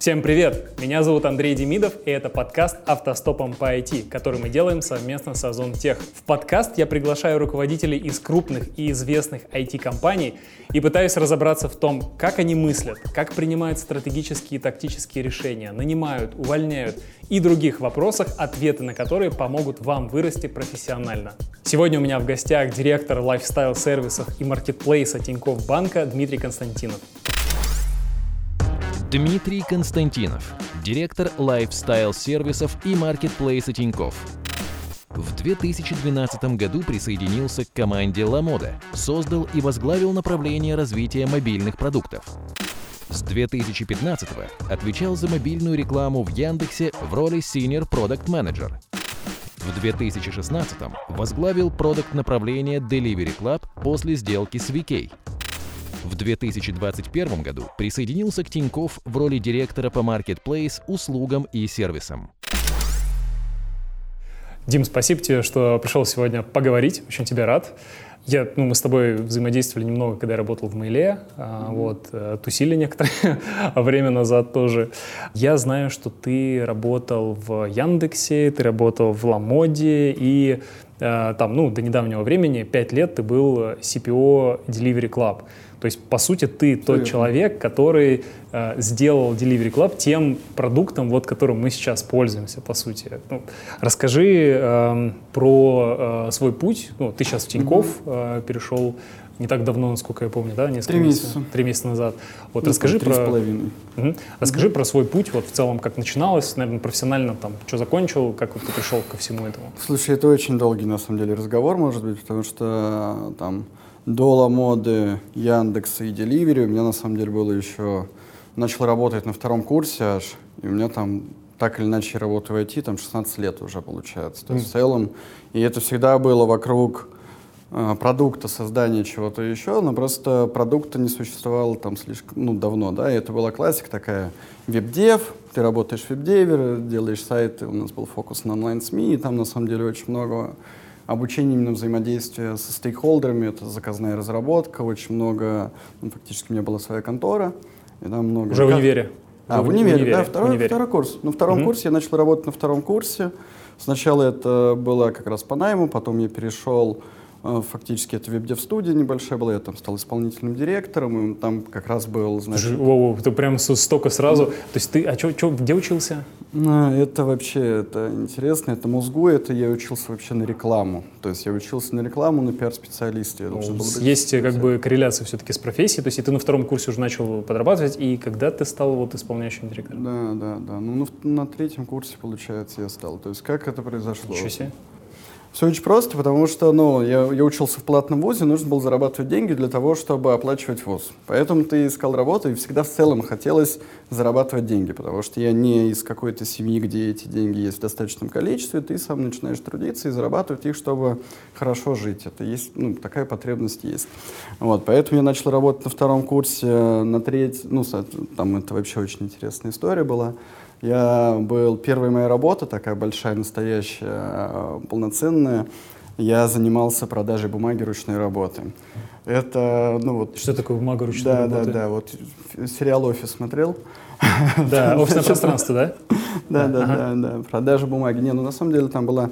Всем привет! Меня зовут Андрей Демидов, и это подкаст «Автостопом по IT», который мы делаем совместно с Озон Тех. В подкаст я приглашаю руководителей из крупных и известных IT-компаний и пытаюсь разобраться в том, как они мыслят, как принимают стратегические и тактические решения, нанимают, увольняют и других вопросах, ответы на которые помогут вам вырасти профессионально. Сегодня у меня в гостях директор лайфстайл-сервисов и маркетплейса Тинькофф Банка Дмитрий Константинов. Дмитрий Константинов, директор лайфстайл-сервисов и маркетплейса Тинькофф. В 2012 году присоединился к команде LaModa, создал и возглавил направление развития мобильных продуктов. С 2015 отвечал за мобильную рекламу в Яндексе в роли Senior Product Manager. В 2016 возглавил продукт направление Delivery Club после сделки с VK – в 2021 году присоединился к Тинькофф в роли директора по Marketplace, услугам и сервисам. Дим, спасибо тебе, что пришел сегодня поговорить. Очень тебя рад. Я, ну, мы с тобой взаимодействовали немного, когда я работал в Мейле, mm-hmm. вот, э, тусили некоторое время назад тоже. Я знаю, что ты работал в Яндексе, ты работал в Ламоде, и э, там, ну, до недавнего времени, пять лет ты был CPO Delivery Club. То есть, по сути, ты тот Верно. человек, который э, сделал Delivery Club тем продуктом, вот, которым мы сейчас пользуемся, по сути. Ну, расскажи э, про э, свой путь. Ну, ты сейчас в Тинькофф э, перешел не так давно, насколько я помню, да, несколько три месяца. Три месяца назад. Вот ну, расскажи про. половиной. Угу. Расскажи угу. про свой путь, вот в целом, как начиналось, наверное, профессионально, там, что закончил, как вот ты пришел ко всему этому. Слушай, это очень долгий на самом деле разговор, может быть, потому что там до моды Яндекса и Деливери у меня на самом деле было еще... Начал работать на втором курсе аж, и у меня там так или иначе работаю в IT, там 16 лет уже получается. То есть mm. в целом, и это всегда было вокруг э, продукта, создания чего-то еще, но просто продукта не существовало там слишком, ну, давно, да, и это была классика такая, веб-дев, ты работаешь в веб-деве, делаешь сайты, у нас был фокус на онлайн-СМИ, и там на самом деле очень много обучение именно взаимодействия со стейкхолдерами, это заказная разработка, очень много, ну, фактически у меня была своя контора, и там много... Уже в универе? А, в, в универе, универе, да, второй, универе. второй курс. На втором угу. курсе я начал работать на втором курсе. Сначала это было как раз по найму, потом я перешел фактически это веб-дев-студия небольшая была, я там стал исполнительным директором, и там как раз был, значит... Воу, ты прям столько сразу... То есть ты, а чё, чё, где учился? Ну, это вообще, это интересно, это мозгу, это я учился вообще на рекламу. То есть я учился на рекламу, на пиар-специалисте. Ну, есть как бы корреляция все-таки с профессией, то есть и ты на втором курсе уже начал подрабатывать, и когда ты стал вот исполняющим директором? Да, да, да. Ну, на, на третьем курсе, получается, я стал. То есть как это произошло? Ничего себе. Все очень просто, потому что ну, я, я учился в платном вузе, нужно было зарабатывать деньги для того, чтобы оплачивать вуз. Поэтому ты искал работу, и всегда в целом хотелось зарабатывать деньги, потому что я не из какой-то семьи, где эти деньги есть в достаточном количестве, ты сам начинаешь трудиться и зарабатывать их, чтобы хорошо жить. Это есть, ну, такая потребность есть. Вот, поэтому я начал работать на втором курсе, на третьем, ну, там это вообще очень интересная история была. Я был, первая моя работа, такая большая, настоящая, э, полноценная, я занимался продажей бумаги ручной работы. Это, ну вот... Что такое бумага ручной да, работы? Да, да, вот сериал «Офис» смотрел? Да, офисное пространство, да? Да, да, да, да, продажа бумаги. Не, ну на самом деле там была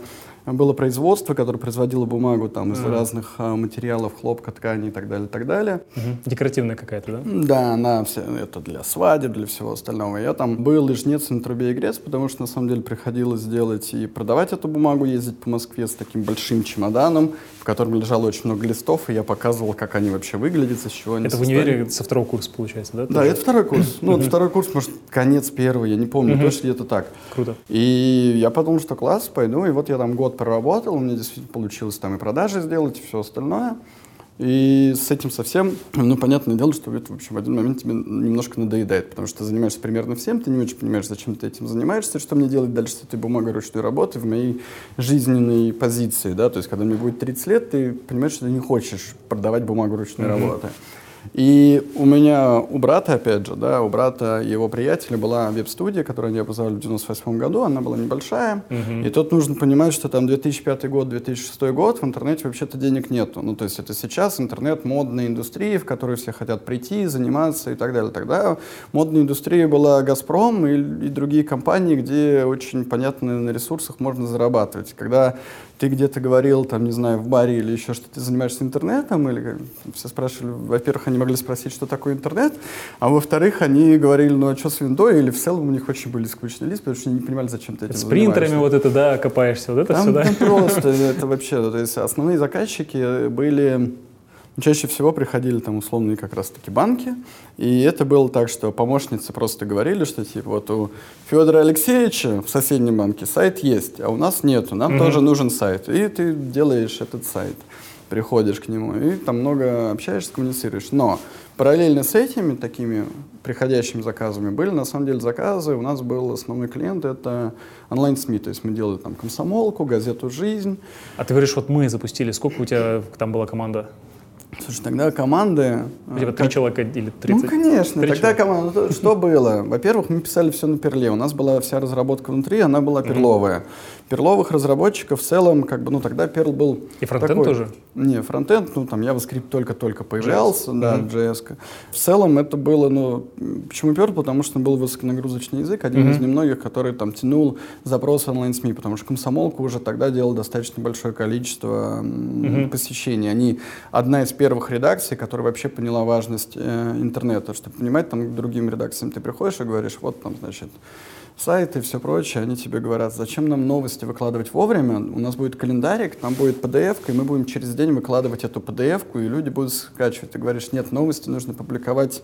было производство, которое производило бумагу там, из mm. разных а, материалов, хлопка, ткани и так далее, и так далее. Mm-hmm. Декоративная какая-то, да? Да, она вся, это для свадеб, для всего остального. Я там был и жнец, на трубе и грец, потому что на самом деле приходилось делать и продавать эту бумагу, ездить по Москве с таким большим чемоданом, котором лежало очень много листов, и я показывал, как они вообще выглядят, из чего они Это состоят. в универе со второго курса получается, да? Да, это второй курс. Ну, второй курс, может, конец первый, я не помню, точно где-то так. Круто. И я подумал, что класс, пойду, и вот я там год проработал, у меня действительно получилось там и продажи сделать, и все остальное. И с этим совсем, ну, понятное дело, что это, в общем, в один момент тебе немножко надоедает, потому что ты занимаешься примерно всем, ты не очень понимаешь, зачем ты этим занимаешься, что мне делать дальше с этой бумагой ручной работы в моей жизненной позиции, да, то есть, когда мне будет 30 лет, ты понимаешь, что ты не хочешь продавать бумагу ручной mm-hmm. работы. И у меня, у брата, опять же, да, у брата и его приятеля была веб-студия, которую они образовали в 98 году, она была небольшая, угу. и тут нужно понимать, что там 2005 год, 2006 год, в интернете вообще-то денег нету. Ну, то есть это сейчас интернет модная индустрия, в которую все хотят прийти, заниматься и так далее. Тогда модной индустрией была «Газпром» и, и другие компании, где очень понятно на ресурсах можно зарабатывать. Когда ты где-то говорил, там, не знаю, в баре или еще, что ты занимаешься интернетом, или все спрашивали, во-первых, они могли спросить, что такое интернет, а во-вторых, они говорили, ну, а что с виндой, или в целом у них очень были скучные листы, потому что они не понимали, зачем ты этим С принтерами вот это, да, копаешься, вот это там, все, да? Там просто, это вообще, то есть основные заказчики были Чаще всего приходили там условные как раз-таки банки, и это было так, что помощницы просто говорили, что типа вот у Федора Алексеевича в соседнем банке сайт есть, а у нас нету, нам mm-hmm. тоже нужен сайт, и ты делаешь этот сайт, приходишь к нему, и там много общаешься, коммуницируешь. Но параллельно с этими такими приходящими заказами были на самом деле заказы, у нас был основной клиент, это онлайн-СМИ, то есть мы делали там комсомолку, газету «Жизнь». А ты говоришь, вот мы запустили, сколько у тебя там была команда? Слушай, тогда команды... Типа три человека или 30? Ну, конечно. тогда команда... Что было? Во-первых, мы писали все на перле. У нас была вся разработка внутри, она была перловая перловых разработчиков в целом, как бы, ну, тогда Perl был И фронтенд тоже? Не, фронтенд, ну, там JavaScript только-только появлялся, JS. да, mm-hmm. JS. В целом это было, ну, почему Perl? Потому что был высоконагрузочный язык, один mm-hmm. из немногих, который там тянул запросы онлайн-СМИ, потому что комсомолку уже тогда делал достаточно большое количество mm-hmm. посещений. Они одна из первых редакций, которая вообще поняла важность э, интернета, чтобы понимать, там, к другим редакциям ты приходишь и говоришь, вот там, значит, сайты и все прочее, они тебе говорят, зачем нам новости выкладывать вовремя, у нас будет календарик, там будет PDF, и мы будем через день выкладывать эту PDF, и люди будут скачивать. Ты говоришь, нет, новости нужно публиковать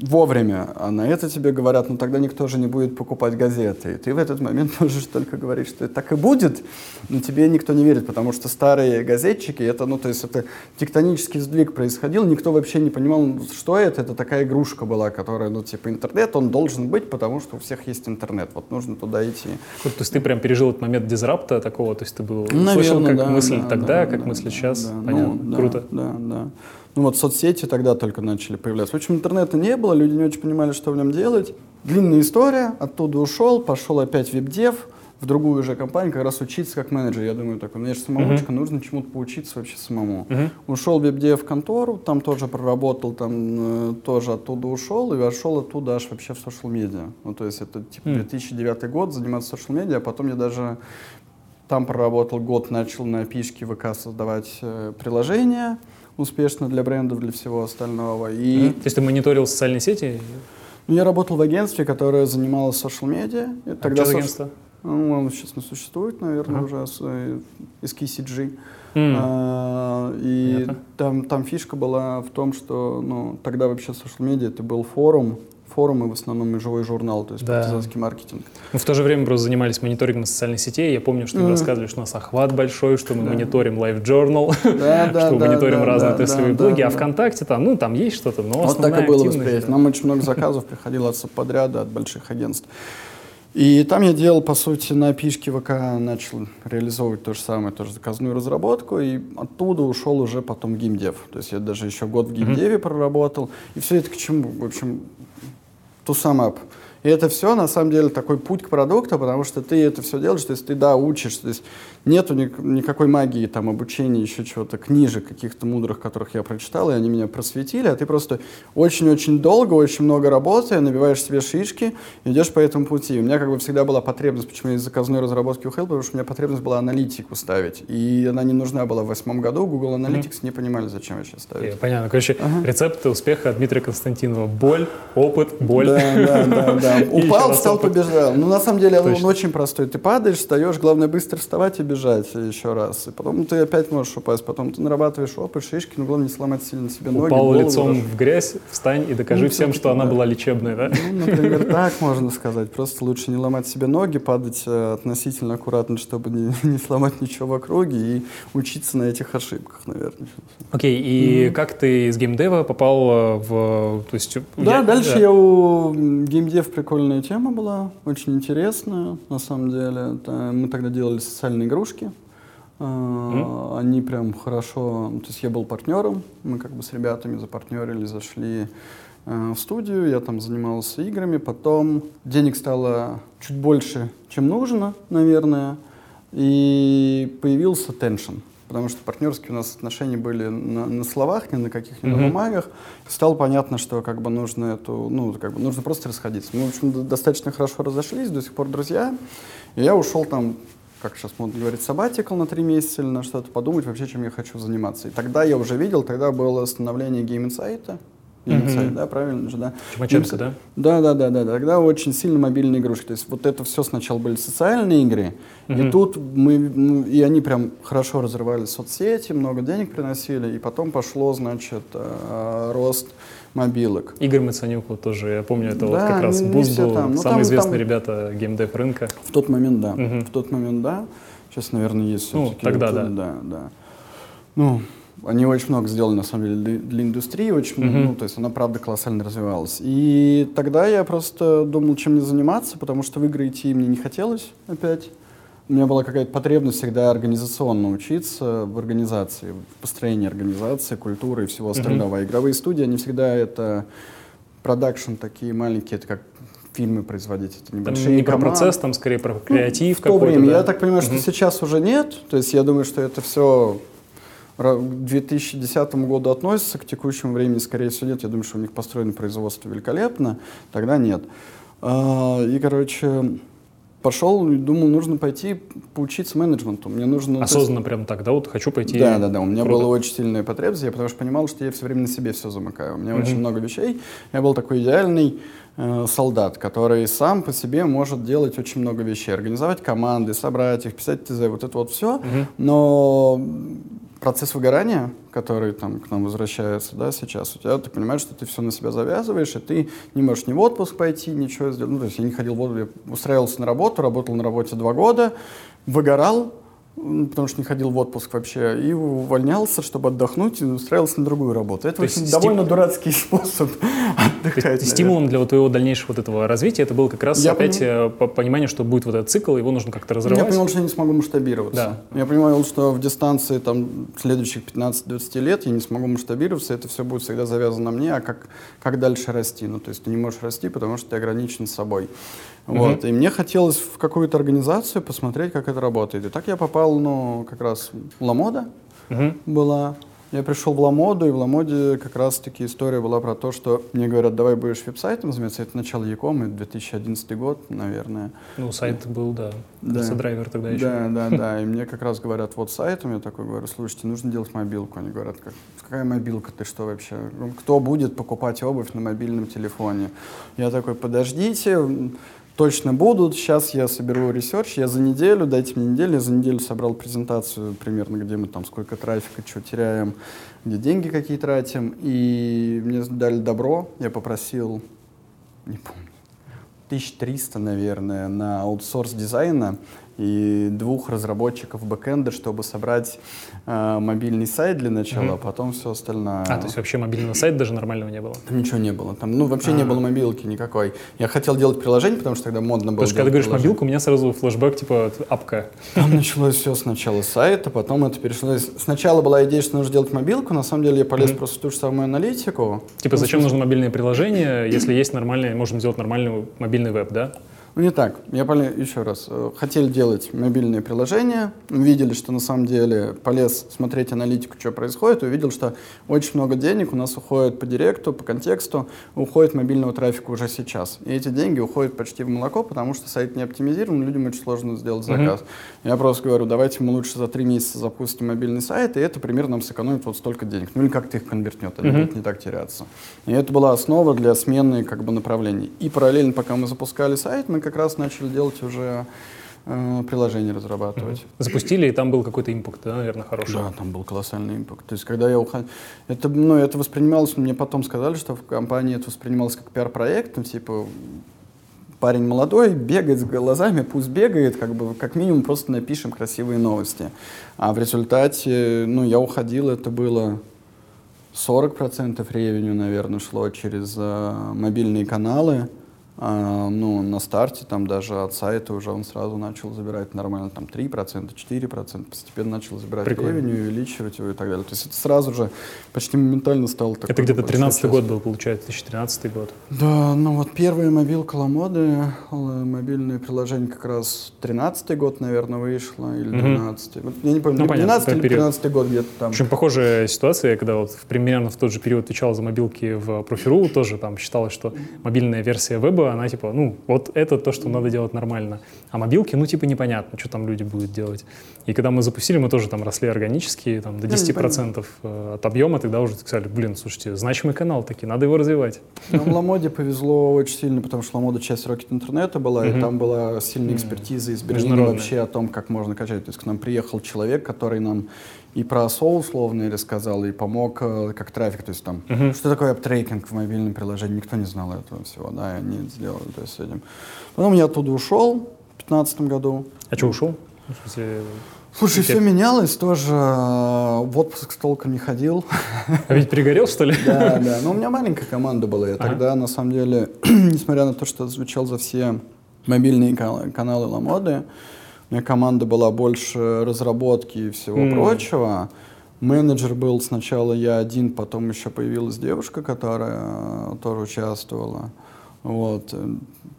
вовремя, а на это тебе говорят, ну тогда никто же не будет покупать газеты. И ты в этот момент можешь только говорить, что это так и будет, но тебе никто не верит, потому что старые газетчики, это, ну, то есть это тектонический сдвиг происходил, никто вообще не понимал, что это, это такая игрушка была, которая, ну, типа, интернет, он должен быть, потому что у всех есть интернет, вот нужно туда идти. То есть ты прям пережил этот момент дизрапта такого, то есть ты был, Наверное, слышал, как да, мысль да, тогда, да, как да, мысль сейчас, да, понятно, ну, круто. Да, да. Ну вот соцсети тогда только начали появляться. В общем, интернета не было, люди не очень понимали, что в нем делать. Длинная история, оттуда ушел, пошел опять веб-дев, в другую же компанию, как раз учиться как менеджер. Я думаю, такой, мне же самоучка, uh-huh. нужно чему-то поучиться вообще самому. Uh-huh. Ушел в веб-дев в контору, там тоже проработал, там э, тоже оттуда ушел, и вошел оттуда аж вообще в social медиа. Ну, то есть это типа uh-huh. 2009 год, заниматься social медиа, а потом я даже там проработал год, начал на пишке ВК создавать э, приложения успешно для брендов, для всего остального. И... Mm-hmm. То есть ты мониторил социальные сети? Ну, я работал в агентстве, которое занималось social медиа. А Тогда что за агентство? Ну, он сейчас не существует, наверное, uh-huh. уже э, из KCG. Mm. А, и там, там фишка была в том, что ну, тогда вообще social медиа это был форум, форумы, в основном и живой журнал, то есть да. партизанский маркетинг. Мы в то же время просто занимались мониторингом социальных сетей. Я помню, что mm. рассказывали, что у нас охват большой, что мы да. мониторим Live Journal, да, да, что да, мониторим да, разные да, тестовые да, блоги, да, а ВКонтакте там, ну, там есть что-то, но Вот так и было восприятие. Нам очень много заказов приходило от подряда, от больших агентств. И там я делал, по сути, на пишке ВК начал реализовывать то же самое, тоже заказную разработку, и оттуда ушел уже потом геймдев. То есть я даже еще год в геймдеве mm-hmm. проработал. И все это к чему? В общем, to sum up. И это все, на самом деле, такой путь к продукту, потому что ты это все делаешь, то есть ты, да, учишь, то есть нету ни, никакой магии, там, обучения, еще чего-то, книжек каких-то мудрых, которых я прочитал, и они меня просветили, а ты просто очень-очень долго, очень много работая, набиваешь себе шишки, идешь по этому пути. У меня как бы всегда была потребность, почему я из заказной разработки ухил, потому что у меня потребность была аналитику ставить, и она не нужна была в восьмом году, Google Analytics mm-hmm. не понимали, зачем я сейчас ставить. Понятно. Короче, ага. рецепты успеха Дмитрия Константинова. Боль, опыт, боль. Да, да, да, да. Упал, встал, побежал. Ну, на самом деле, он очень простой. Ты падаешь, встаешь, главное быстро вставать и бежать еще раз. И потом ты опять можешь упасть, потом ты нарабатываешь опыт, шишки, но главное не сломать сильно себе ноги. Упал лицом в грязь, встань и докажи ну, всем, что она была лечебной, да? Ну, например, так можно сказать. Просто лучше не ломать себе ноги, падать э, относительно аккуратно, чтобы не, не сломать ничего в округе и учиться на этих ошибках, наверное. Окей, и mm-hmm. как ты из геймдева попал э, в... То есть, да, я, дальше да. я у геймдев прикольная тема была, очень интересная, на самом деле. Мы тогда делали социальные игрушки. Mm. Они прям хорошо... То есть я был партнером, мы как бы с ребятами запартнерили, зашли э, в студию, я там занимался играми, потом денег стало чуть больше, чем нужно, наверное, и появился теншн потому что партнерские у нас отношения были на, на словах, не на каких-нибудь mm-hmm. бумагах. Стало понятно, что как бы нужно эту, ну, как бы нужно просто расходиться. Мы, в общем, достаточно хорошо разошлись, до сих пор друзья. И я ушел там как сейчас модно говорить, сабатикл на три месяца или на что-то, подумать вообще, чем я хочу заниматься. И тогда я уже видел, тогда было становление Game Insight, mm-hmm. да, правильно же, да? Чумаченко, да? Да, да, да, да. Тогда очень сильно мобильные игрушки. То есть вот это все сначала были социальные игры, mm-hmm. и тут мы, ну, и они прям хорошо разрывали соцсети, много денег приносили, и потом пошло, значит, э, рост мобилок. Игорь Мацанюк тоже, я помню, это да, вот как раз Буз был, ну, самые известные там, ребята геймдев рынка. В тот момент, да. Угу. В тот момент, да. Сейчас, наверное, есть Ну, тогда, вот, да. Да, да. Ну, они очень много сделали, на самом деле, для, индустрии, очень, uh-huh. ну, то есть она, правда, колоссально развивалась. И тогда я просто думал, чем мне заниматься, потому что в игры идти мне не хотелось опять. У меня была какая-то потребность всегда организационно учиться в организации, в построении организации, культуры и всего остального. Uh-huh. А игровые студии, они всегда это продакшн такие маленькие, это как фильмы производить, это небольшие там Не про процесс, там скорее про креатив ну, В то время, да? я так понимаю, что uh-huh. сейчас уже нет, то есть я думаю, что это все к 2010 году относится, к текущему времени, скорее всего, нет. Я думаю, что у них построено производство великолепно, тогда нет. А, и, короче, пошел и думал, нужно пойти поучиться менеджменту. Мне нужно... Осознанно есть... прям так, да? Вот хочу пойти... Да, да, да. У меня Круто. была очень сильная потребность, я потому что понимал, что я все время на себе все замыкаю. У меня mm-hmm. очень много вещей. Я был такой идеальный э, солдат, который сам по себе может делать очень много вещей. Организовать команды, собрать их, писать ТЗ, вот это вот все. Mm-hmm. Но процесс выгорания, который там к нам возвращается, да, сейчас, у тебя, ты понимаешь, что ты все на себя завязываешь, и ты не можешь ни в отпуск пойти, ничего сделать. Ну, то есть я не ходил в отпуск, я устраивался на работу, работал на работе два года, выгорал, потому что не ходил в отпуск вообще, и увольнялся, чтобы отдохнуть, и устраивался на другую работу. Это очень довольно стим... дурацкий способ отдыхать. То стимулом для твоего дальнейшего вот этого развития это был как раз я опять понимаю, э, понимание, что будет вот этот цикл, его нужно как-то разрывать. Я понял, что я не смогу масштабироваться. Да. Я понимал, что в дистанции там следующих 15-20 лет я не смогу масштабироваться, это все будет всегда завязано на мне, а как, как дальше расти? Ну, то есть ты не можешь расти, потому что ты ограничен собой. Вот. Угу. И мне хотелось в какую-то организацию посмотреть, как это работает. И так я попал, ну, как раз Ламода угу. была. Я пришел в Ламоду, и в Ламоде как раз-таки история была про то, что мне говорят, давай будешь веб-сайтом заниматься. Это начало Яком, это 2011 год, наверное. Ну, сайт был, да. Да. драйвер тогда еще. Да, да, да. И мне как раз говорят, вот сайтом, я такой говорю, слушайте, нужно делать мобилку. Они говорят, как, какая мобилка, ты что вообще? Кто будет покупать обувь на мобильном телефоне? Я такой, подождите, точно будут. Сейчас я соберу research, я за неделю, дайте мне неделю, я за неделю собрал презентацию примерно, где мы там сколько трафика, что теряем, где деньги какие тратим. И мне дали добро, я попросил, не помню, 1300, наверное, на аутсорс дизайна и двух разработчиков бэкэнда, чтобы собрать э, мобильный сайт для начала, mm-hmm. а потом все остальное. А, то есть вообще мобильного сайта даже нормального не было? Там ничего не было. Там, ну, вообще А-а-а. не а. было мобилки никакой. Я хотел делать приложение, потому что тогда модно было Потому что когда говоришь мобилку, у меня сразу флешбэк, типа, апка. Там началось все сначала сайта, потом это перешло. Сначала была идея, что нужно делать мобилку, на самом деле я полез mm-hmm. просто в ту же самую аналитику. Типа, зачем нужно мобильное приложение, если есть нормальное, можем сделать нормальный мобильный веб, да? Ну не так. Я понял еще раз. Э, хотели делать мобильные приложения, увидели, что на самом деле полез смотреть аналитику, что происходит, увидел, что очень много денег у нас уходит по директу, по контексту, уходит мобильного трафика уже сейчас. И эти деньги уходят почти в молоко, потому что сайт не оптимизирован, людям очень сложно сделать заказ. Mm-hmm. Я просто говорю, давайте мы лучше за три месяца запустим мобильный сайт, и это примерно нам сэкономит вот столько денег. Ну или как-то их конвертнет, они mm-hmm. будут не так теряться. И это была основа для смены как бы направлений. И параллельно, пока мы запускали сайт, мы как раз начали делать уже э, приложение разрабатывать. Mm-hmm. Запустили, и там был какой-то импакт, да, наверное, хороший? Да, там был колоссальный импакт. То есть, когда я уходил... Это, ну, это воспринималось, мне потом сказали, что в компании это воспринималось как пиар-проект, ну, типа, парень молодой, бегает с глазами, пусть бегает, как бы, как минимум просто напишем красивые новости. А в результате, ну, я уходил, это было 40% ревеню, наверное, шло через э, мобильные каналы, А, ну, на старте там даже от сайта уже он сразу начал забирать нормально, там 3%, 4%, постепенно начал забирать Прикольно. ревеню, увеличивать его и так далее. То есть это сразу же почти моментально стало такой Это где-то большой 13 частью. год был, получается, 2013 год. Да, ну вот первая мобилка Ламоды, э, мобильное приложение как раз 13 год, наверное, вышло, или Мгм. 12 Вот Я не помню, Ну, либо понятно, 12 или период. 13 год где-то там. В общем, похожая ситуация, когда вот примерно в тот же период отвечал за мобилки в Профи.ру, тоже там считалось, что мобильная версия веба, она типа, ну, вот это то, что надо делать нормально. А мобилки, ну, типа, непонятно, что там люди будут делать. И когда мы запустили, мы тоже там росли органически, там, до Ну, 10% э, от объема, тогда уже сказали, блин, слушайте, значимый канал таки, надо его развивать. Нам Ламоде повезло очень сильно, потому что Ламода часть Rocket интернета была, и там была сильная экспертиза из Берлина вообще о том, как можно качать. То есть к нам приехал человек, который нам и про SEO условно рассказал, и помог э, как трафик. То есть там, Мгм. что такое аптрекинг в мобильном приложении, никто не знал этого всего, да, и они сделали то есть, этим. Потом я оттуда ушел в 2015 году. А что, ушел? Слушай, все менялось тоже. э, В отпуск толком не ходил. а ведь перегорел, что ли? Да, да. Но у меня маленькая команда была. Я тогда, на самом деле, несмотря на то, что отвечал за все мобильные кан- каналы Ламоды, у меня команда была больше разработки и всего М. прочего. Менеджер был сначала я один, потом еще появилась девушка, которая э, тоже участвовала. Вот. э,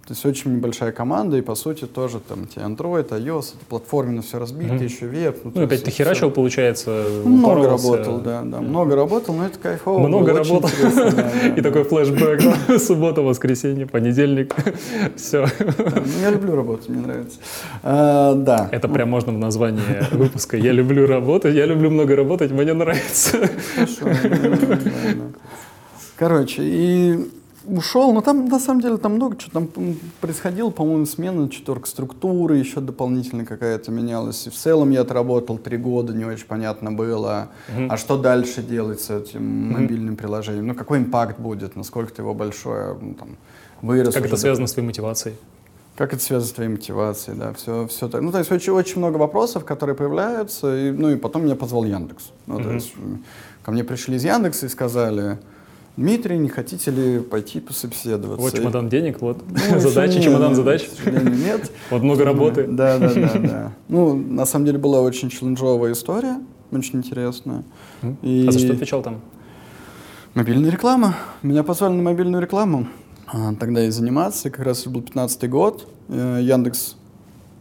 То есть очень небольшая команда, и по сути тоже там тебе Android, iOS, это платформенно все разбито, Мгм. еще веб. Ну, то опять ты херачил, получается, много работал, да, да, много работал, но это кайфово. Много работал. да, да, И да. такой флешбэк. Суббота, воскресенье, понедельник. Все. Ну, Я люблю работать, мне нравится. А, Да. Это прям можно в названии выпуска. Я люблю работать, я люблю много работать, мне нравится. Хорошо. Короче, и ушел, но там на самом деле там много чего там происходило, по-моему, смена четверка структуры еще дополнительно какая-то менялась. И в целом я отработал три года, не очень понятно было, Мгм. а что дальше делать с этим мобильным приложением, ну какой импакт будет, насколько его большое, ну, там, вырос. Как это до- связано с твоей мотивацией? Как это связано с твоей мотивацией, да, все, все так. Ну, то есть очень, очень много вопросов, которые появляются, и, ну, и потом меня позвал Яндекс. Ну, то Мгм. есть ко мне пришли из Яндекса и сказали, Дмитрий, не хотите ли пойти пособеседоваться? Вот чемодан денег, вот Ну, задачи, чемодан нет, задач. Нет. Вот много работы. Да, да, да, да. Ну, на самом деле была очень челленджовая история, очень интересная. И- А за что отвечал там? Мобильная реклама. Меня позвали на мобильную рекламу. А, тогда и заниматься. Как раз был 15 год. Э, Яндекс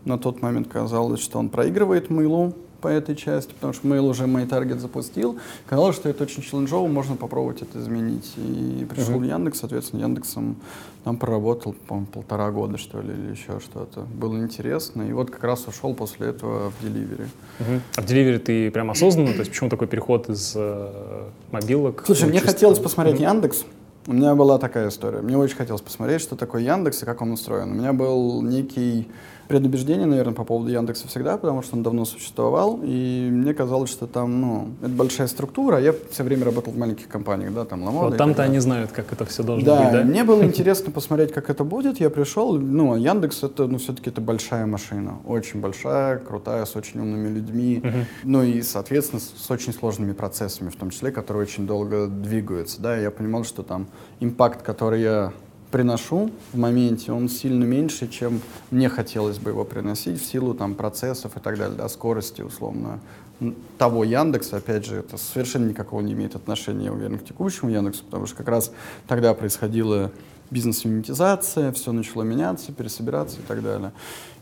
на тот момент казалось, что он проигрывает Мейлу по этой части, потому что Mail уже мой таргет запустил. Казалось, что это очень челленджово, можно попробовать это изменить. И пришел в Яндекс, соответственно, Яндексом там проработал, по-моему, полтора года, что ли, или еще что-то. Было интересно. И вот как раз ушел после этого в Delivery. Мгм. А в Delivery ты прям осознанно? То есть почему такой переход из э, мобилок? Слушай, мне чисто хотелось посмотреть Мгм. Яндекс. У меня была такая история. Мне очень хотелось посмотреть, что такое Яндекс и как он устроен. У меня был некий предубеждение, наверное, по поводу Яндекса всегда, потому что он давно существовал, и мне казалось, что там, ну, это большая структура, а я все время работал в маленьких компаниях, да, там, Ламода. Вот там-то они знают, как это все должно Да, быть, да? мне было интересно посмотреть, как это будет. Я пришел, ну, а Яндекс это, ну, все-таки это большая машина, очень большая, крутая, с очень умными людьми, ну и, соответственно, с, очень сложными процессами, в том числе, которые очень долго двигаются, да. Я понимал, что там импакт, который я приношу в моменте, он сильно меньше, чем мне хотелось бы его приносить в силу там процессов и так далее, да, скорости условно того Яндекса, опять же, это совершенно никакого не имеет отношения, я уверен, к текущему Яндексу, потому что как раз тогда происходила бизнес-монетизация, все начало меняться, пересобираться и так далее.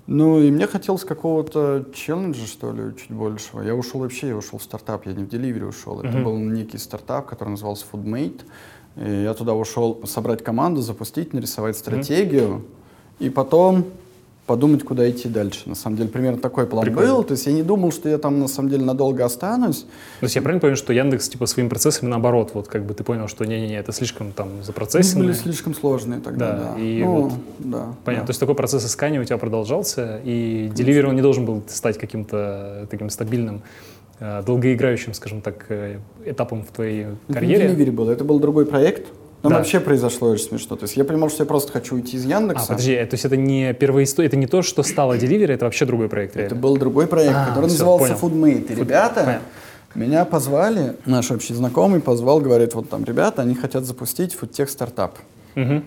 Ну, и мне хотелось какого-то челленджа, что ли, чуть большего. Я ушел вообще, я ушел в стартап, я не в Delivery ушел. Это Мгм. был некий стартап, который назывался Foodmate. И я туда ушел собрать команду, запустить, нарисовать стратегию, и потом подумать, куда идти дальше. На самом деле, примерно такой план Прикольно. был. То есть я не думал, что я там на самом деле надолго останусь. То есть я правильно понял, что Яндекс типа своими процессами наоборот, вот как бы ты понял, что не-не-не, это слишком там Они запроцессено. были слишком сложные тогда, Да, да. и Ну, вот да, Понятно. да. То есть такой процесс искания у тебя продолжался, и Delivery он не должен был стать каким-то таким стабильным, долгоиграющим, скажем так, э, этапом в твоей Это не карьере. Был, это был другой проект. Там Да. вообще произошло очень смешно. То есть я понимал, что я просто хочу уйти из А, Яндекса. подожди, э, то есть это не первая история, это не то, что стало Delivery, это вообще другой проект, Это реально? был другой проект, А, который всё, назывался понял. Foodmate. И Food- ребята понятно. меня позвали, наш общий знакомый позвал, говорит, вот там ребята, они хотят запустить фудтех стартап. Мгм.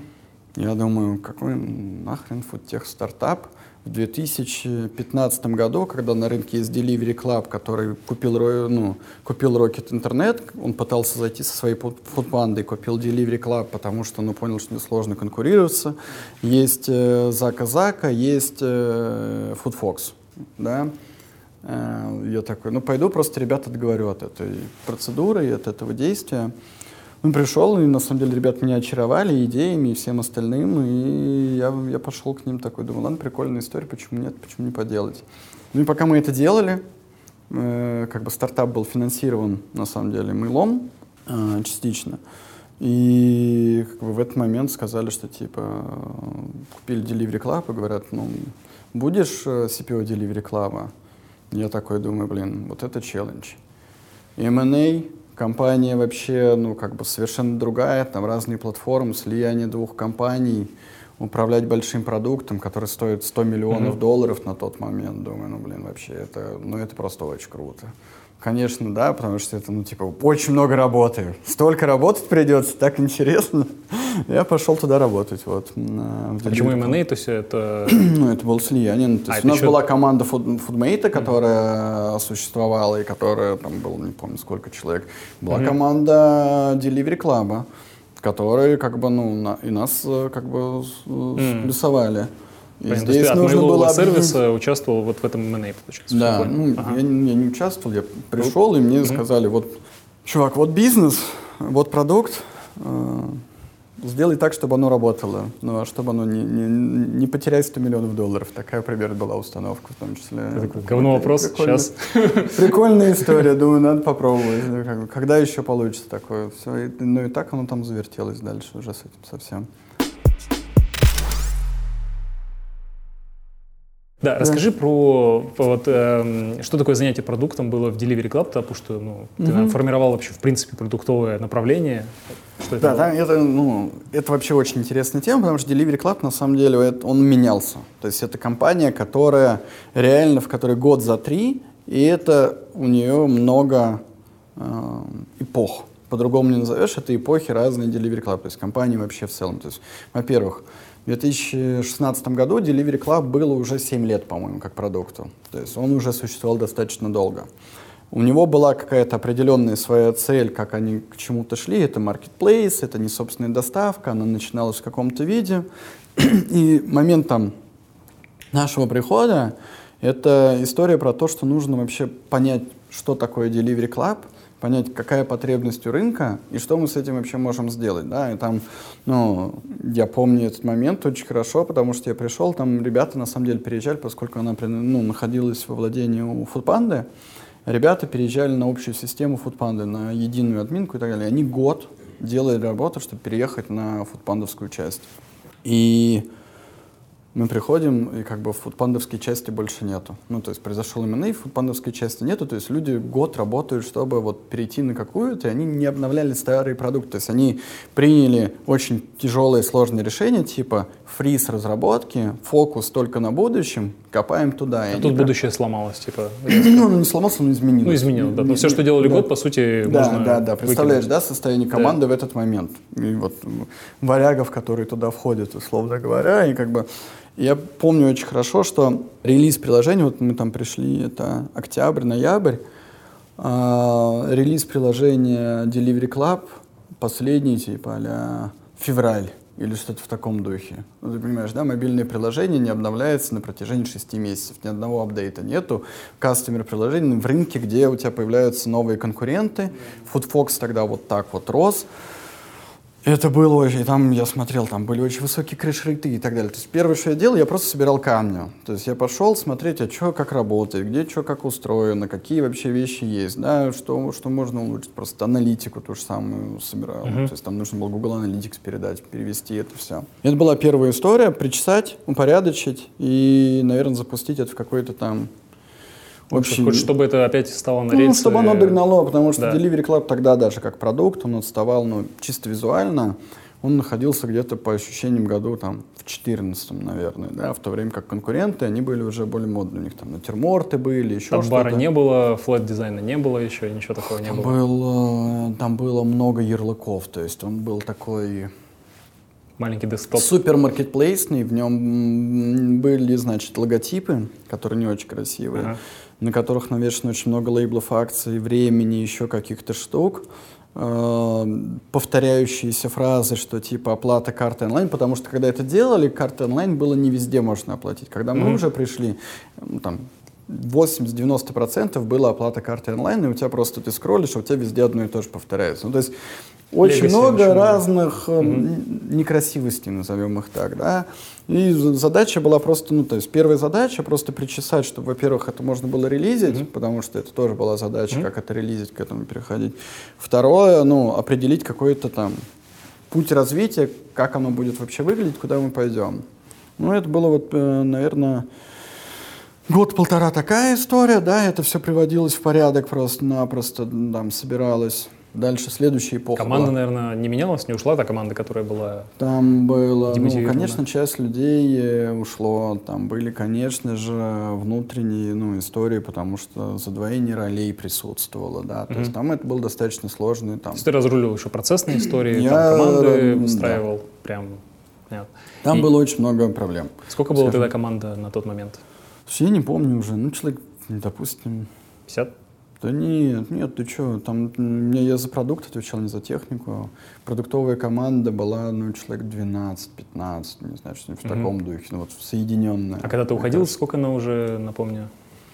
Я думаю, какой нахрен фудтех стартап? В 2015 году, когда на рынке есть Delivery Club, который купил, ну, купил Rocket Internet, он пытался зайти со своей фудбандой, купил Delivery Club, потому что ну, понял, что сложно конкурироваться. Есть э, Зака Зака, есть э, Food Fox. Да? Э, я такой, ну пойду просто ребята договорю от этой процедуры и от этого действия. Он пришел, и на самом деле ребята меня очаровали идеями и всем остальным, и я, я пошел к ним такой, думаю, ладно, прикольная история, почему нет, почему не поделать. Ну и пока мы это делали, э, как бы стартап был финансирован, на самом деле, мылом э, частично, и как бы в этот момент сказали, что типа купили Delivery Club и говорят, ну, будешь э, CPO Delivery Club? Я такой думаю, блин, вот это челлендж. M&A Компания вообще, ну, как бы совершенно другая, там разные платформы, слияние двух компаний, управлять большим продуктом, который стоит 100 миллионов mm-hmm. долларов на тот момент, думаю, ну, блин, вообще, это, ну, это просто очень круто. Конечно, да, потому что это, ну, типа, очень много работы. Столько работать придется, так интересно. Я пошел туда работать, вот. А почему M&A? То есть это... ну, это было слияние. То есть а, у нас еще... была команда фудмейта, которая mm-hmm. существовала, и которая, там, было, не помню, сколько человек. Была mm-hmm. команда Delivery Club, которые, как бы, ну, на, и нас, э, как бы, mm-hmm. плюсовали. И Понятно, здесь то нужно было сервиса участвовал вот в этом M&A, получается. Да, ну, ага. я, я не участвовал, я пришел, и мне угу. сказали, вот, чувак, вот бизнес, вот продукт, э, сделай так, чтобы оно работало, ну, а чтобы оно не, не, не потерять 100 миллионов долларов. Такая примерно была установка в том числе. Такой говно вопрос сейчас. Прикольная история, думаю, надо попробовать. Когда еще получится такое? Все, ну и так оно там завертелось дальше уже с этим совсем. Да, да, расскажи про вот, э, что такое занятие продуктом было в Delivery Club, потому что ну, ты наверное, формировал вообще в принципе продуктовое направление. Что это да, это, ну, это вообще очень интересная тема, потому что Delivery Club на самом деле это, он менялся. То есть это компания, которая реально, в которой год за три, и это у нее много э, эпох. По-другому не назовешь, это эпохи разные Delivery Club, то есть компании вообще в целом. То есть, во-первых, в 2016 году Delivery Club было уже 7 лет, по-моему, как продукту. То есть он уже существовал достаточно долго. У него была какая-то определенная своя цель, как они к чему-то шли. Это marketplace, это не собственная доставка, она начиналась в каком-то виде. И моментом нашего прихода это история про то, что нужно вообще понять, что такое Delivery Club — понять, какая потребность у рынка и что мы с этим вообще можем сделать, да, и там, ну, я помню этот момент очень хорошо, потому что я пришел, там ребята на самом деле переезжали, поскольку она, ну, находилась во владении у Фудпанды, ребята переезжали на общую систему Фудпанды, на единую админку и так далее, они год делали работу, чтобы переехать на фудпандовскую часть. И мы приходим, и как бы фудпандовской части больше нету. Ну, то есть произошел M&A, фудпандовской части нету, то есть люди год работают, чтобы вот перейти на какую-то, и они не обновляли старые продукты. То есть они приняли очень тяжелые, сложные решения, типа фриз разработки, фокус только на будущем, копаем туда. А тут будущее сломалось, типа? ну, оно не сломалось, оно изменилось. Ну, изменилось, да. Но все, что делали да. год, по сути, да, можно Да, да, представляешь, выкинуть. да, состояние команды да. в этот момент. И вот варягов, которые туда входят, условно говоря, и как бы я помню очень хорошо, что релиз приложения, вот мы там пришли, это октябрь, ноябрь, э, релиз приложения Delivery Club последний, типа, а февраль или что-то в таком духе. Ну, ты понимаешь, да, мобильное приложение не обновляется на протяжении 6 месяцев, ни одного апдейта нету. Кастомер приложений в рынке, где у тебя появляются новые конкуренты. FoodFox тогда вот так вот рос. Это было очень, там я смотрел, там были очень высокие крыш-рейты и так далее. То есть первое, что я делал, я просто собирал камни. То есть я пошел смотреть, а что как работает, где что как устроено, какие вообще вещи есть, да, что, что можно улучшить. Просто аналитику ту же самую собирал. Uh-huh. То есть там нужно было Google Analytics передать, перевести это все. Это была первая история, причесать, упорядочить и, наверное, запустить это в какой-то там в общем, Хочешь, чтобы это опять стало на рельсы? Ну, чтобы оно догнало, потому что да. Delivery Club тогда даже как продукт, он отставал ну, чисто визуально. Он находился где-то по ощущениям году там в 14 наверное, да, в то время как конкуренты, они были уже более модные. У них там натюрморты были, еще там что-то. бара не было, флэт дизайна не было еще, ничего такого там не было. Был, там было много ярлыков, то есть он был такой маленький десктоп. Супер маркетплейсный, в нем были, значит, логотипы, которые не очень красивые, ага. На которых навешано очень много лейблов акций, времени, еще каких-то штук э, повторяющиеся фразы, что типа оплата карты онлайн, потому что когда это делали, карты онлайн было не везде можно оплатить. Когда мы mm-hmm. уже пришли, там 80-90% было оплата карты онлайн, и у тебя просто ты скроллишь, а у тебя везде одно и то же повторяется. Ну, то есть очень Legacy много очень разных много. Mm-hmm. некрасивостей, назовем их так, да. И задача была просто, ну, то есть первая задача просто причесать, чтобы, во-первых, это можно было релизить, mm-hmm. потому что это тоже была задача, mm-hmm. как это релизить, к этому переходить. Второе, ну, определить какой-то там путь развития, как оно будет вообще выглядеть, куда мы пойдем. Ну, это было вот, э, наверное, год-полтора такая история, да, это все приводилось в порядок просто-напросто, там, собиралось Дальше следующая эпоха. Команда, была. наверное, не менялась, не ушла та команда, которая была. Там было, ну, конечно, часть людей э, ушло. Там были, конечно же, внутренние ну, истории, потому что задвоение ролей присутствовало, да. То mm есть там это был достаточно сложный. Там... То есть ты разруливал еще процессные истории, Я... там команды выстраивал, да. прям. Понятно. Там И... было очень много проблем. Сколько было тогда команда на тот момент? Я не помню уже. Ну, человек, допустим... 50? Да нет, нет, ты что, там мне я за продукт отвечал, не за технику. Продуктовая команда была, ну, человек 12-15, не знаю, что в mm-hmm. таком духе, ну, вот соединенная. А когда ты уходил, кажется. сколько она уже, напомню,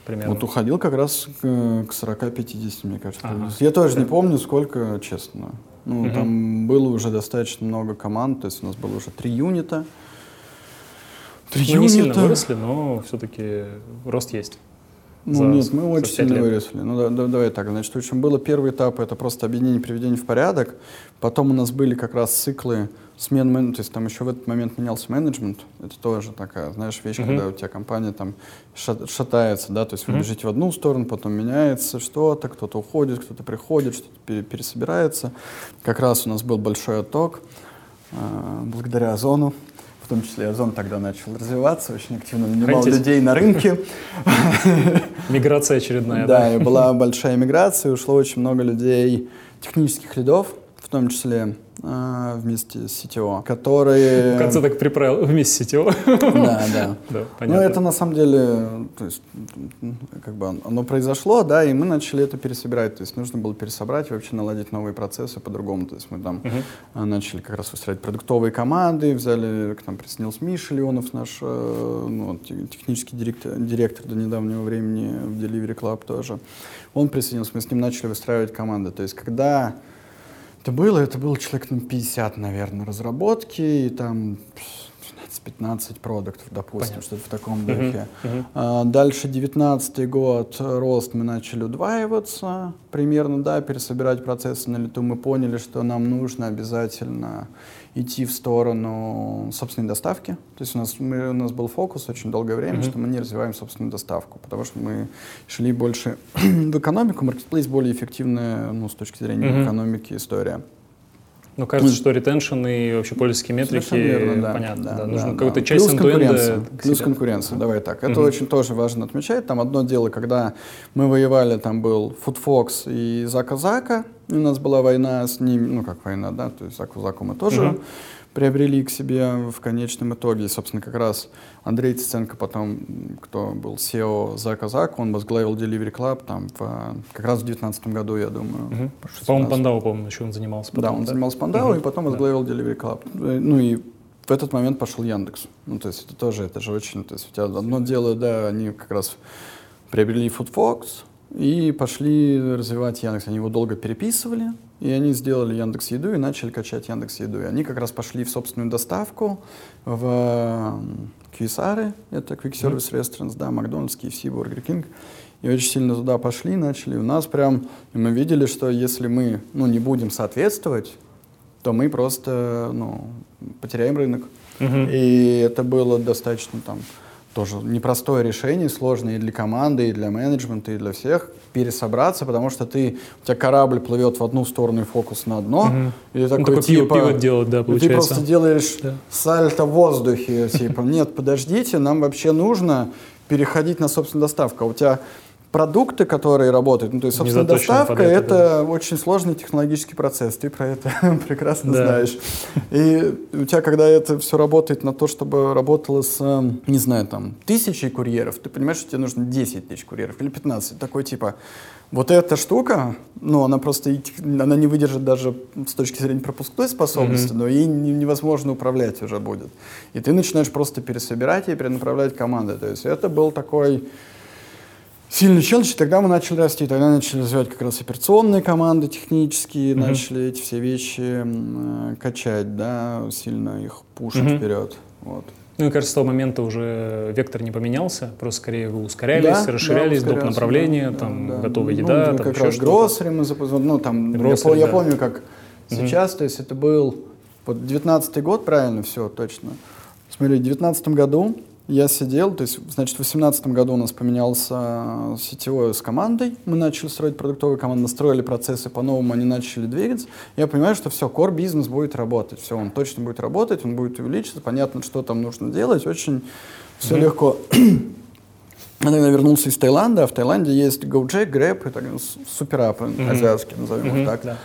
примерно? Вот уходил как раз к, к 40-50, мне кажется. Ага. Я тоже не помню, сколько, честно. Ну, mm-hmm. там было уже достаточно много команд, то есть у нас было уже три юнита. Три ну, юнита. не сильно выросли, но все-таки рост есть. Ну нет, мы очень сильно лет. выросли. Ну да, да, давай так, значит, в общем, было первый этап, это просто объединение, приведение в порядок. Потом у нас были как раз циклы смен менеджмента, то есть там еще в этот момент менялся менеджмент. Это тоже такая, знаешь, вещь, uh-huh. когда у тебя компания там шатается, да, то есть вы uh-huh. бежите в одну сторону, потом меняется что-то, кто-то уходит, кто-то приходит, что-то пересобирается. Как раз у нас был большой отток э, благодаря Озону том числе Озон тогда начал развиваться, очень активно нанимал людей на рынке. Миграция очередная, да? И была большая миграция, ушло очень много людей, технических лидов, том числе а, вместе с CTO, которые... В конце так приправил вместе с CTO. Да, да. да понятно. Но это на самом деле, то есть, как бы оно произошло, да, и мы начали это пересобирать. То есть нужно было пересобрать и вообще наладить новые процессы по-другому. То есть мы там uh-huh. начали как раз выстраивать продуктовые команды, взяли, к нам присоединился Миша Леонов, наш э, ну, технический директор, директор до недавнего времени в Delivery Club тоже. Он присоединился, мы с ним начали выстраивать команды. То есть когда это было, это было человек на 50, наверное, разработки, и там 15 продуктов, допустим, что-то в таком духе. Uh-huh, uh-huh. А, дальше 19 год, рост, мы начали удваиваться примерно, да, пересобирать процессы на лету. Мы поняли, что нам нужно обязательно идти в сторону собственной доставки. То есть у нас, мы, у нас был фокус очень долгое время, mm-hmm. что мы не развиваем собственную доставку, потому что мы шли больше в экономику. Marketplace более эффективная ну, с точки зрения mm-hmm. экономики история. Ну, кажется, что ретеншн и вообще пользовательские метрики, верно, да, понятно, да, да, нужно да, какую-то да. часть Плюс конкуренция, плюс конкуренция, давай так. Это угу. очень тоже важно отмечать. Там одно дело, когда мы воевали, там был Foodfox и Зака Зака, у нас была война с ними, ну, как война, да, то есть Заку Заку мы тоже угу приобрели к себе в конечном итоге. И, собственно, как раз Андрей Циценко потом, кто был SEO за Казак, он возглавил Delivery Club там в, как раз в 2019 году, я думаю. Угу. По-моему, Пандау, по-моему, еще он занимался. Потом, да, он да? занимался Пандау угу. и потом возглавил да. Delivery Club. Ну и в этот момент пошел Яндекс. Ну, то есть это тоже, это же очень, то есть у тебя одно дело, да, они как раз приобрели FoodFox и пошли развивать Яндекс. Они его долго переписывали, и они сделали Яндекс Еду и начали качать Яндекс Еду. И они как раз пошли в собственную доставку в QSR, это Quick Service Restaurants, да, Макдональдс, KFC, Burger King. И очень сильно туда пошли, начали. У нас прям, мы видели, что если мы ну, не будем соответствовать, то мы просто ну, потеряем рынок. Uh-huh. И это было достаточно там тоже непростое решение, сложное и для команды, и для менеджмента, и для всех, пересобраться, потому что ты, у тебя корабль плывет в одну сторону и фокус на одно, угу. и ты такой, ну, типа, пиво делать, да, получается. ты просто делаешь да. сальто в воздухе, типа, нет, подождите, нам вообще нужно переходить на собственную доставку, а у тебя продукты, которые работают, ну, то есть, собственно, доставка — это, это очень сложный технологический процесс, ты про это прекрасно да. знаешь. И у тебя, когда это все работает на то, чтобы работало с, не знаю, там, тысячей курьеров, ты понимаешь, что тебе нужно 10 тысяч курьеров или 15, такой типа, вот эта штука, ну, она просто, она не выдержит даже с точки зрения пропускной способности, mm-hmm. но ей невозможно управлять уже будет. И ты начинаешь просто пересобирать и перенаправлять команды. То есть это был такой сильный челлендж, и тогда мы начали расти. Тогда начали развивать как раз операционные команды технические, mm-hmm. начали эти все вещи э, качать, да, сильно их пушить mm-hmm. вперед. Вот. Ну, и кажется, с того момента уже вектор не поменялся, просто скорее вы ускорялись, да, расширялись, да, доп. направления, да, там, да, готовая ну, еда, ну, там как раз гроссери мы запустили, ну, там, гроссери, я, да. я помню, как угу. сейчас, то есть это был вот 19 год, правильно, все, точно. Смотри, в 19 году я сидел, то есть, значит, в 2018 году у нас поменялся сетевой с командой, мы начали строить продуктовую команду, настроили процессы по-новому, они начали двигаться. Я понимаю, что все, core бизнес будет работать, все, он точно будет работать, он будет увеличиться, понятно, что там нужно делать, очень все mm-hmm. легко. Я тогда вернулся из Таиланда, а в Таиланде есть Gojek, Grab, это суперапы mm-hmm. азиатские, назовем mm-hmm, их так. Да.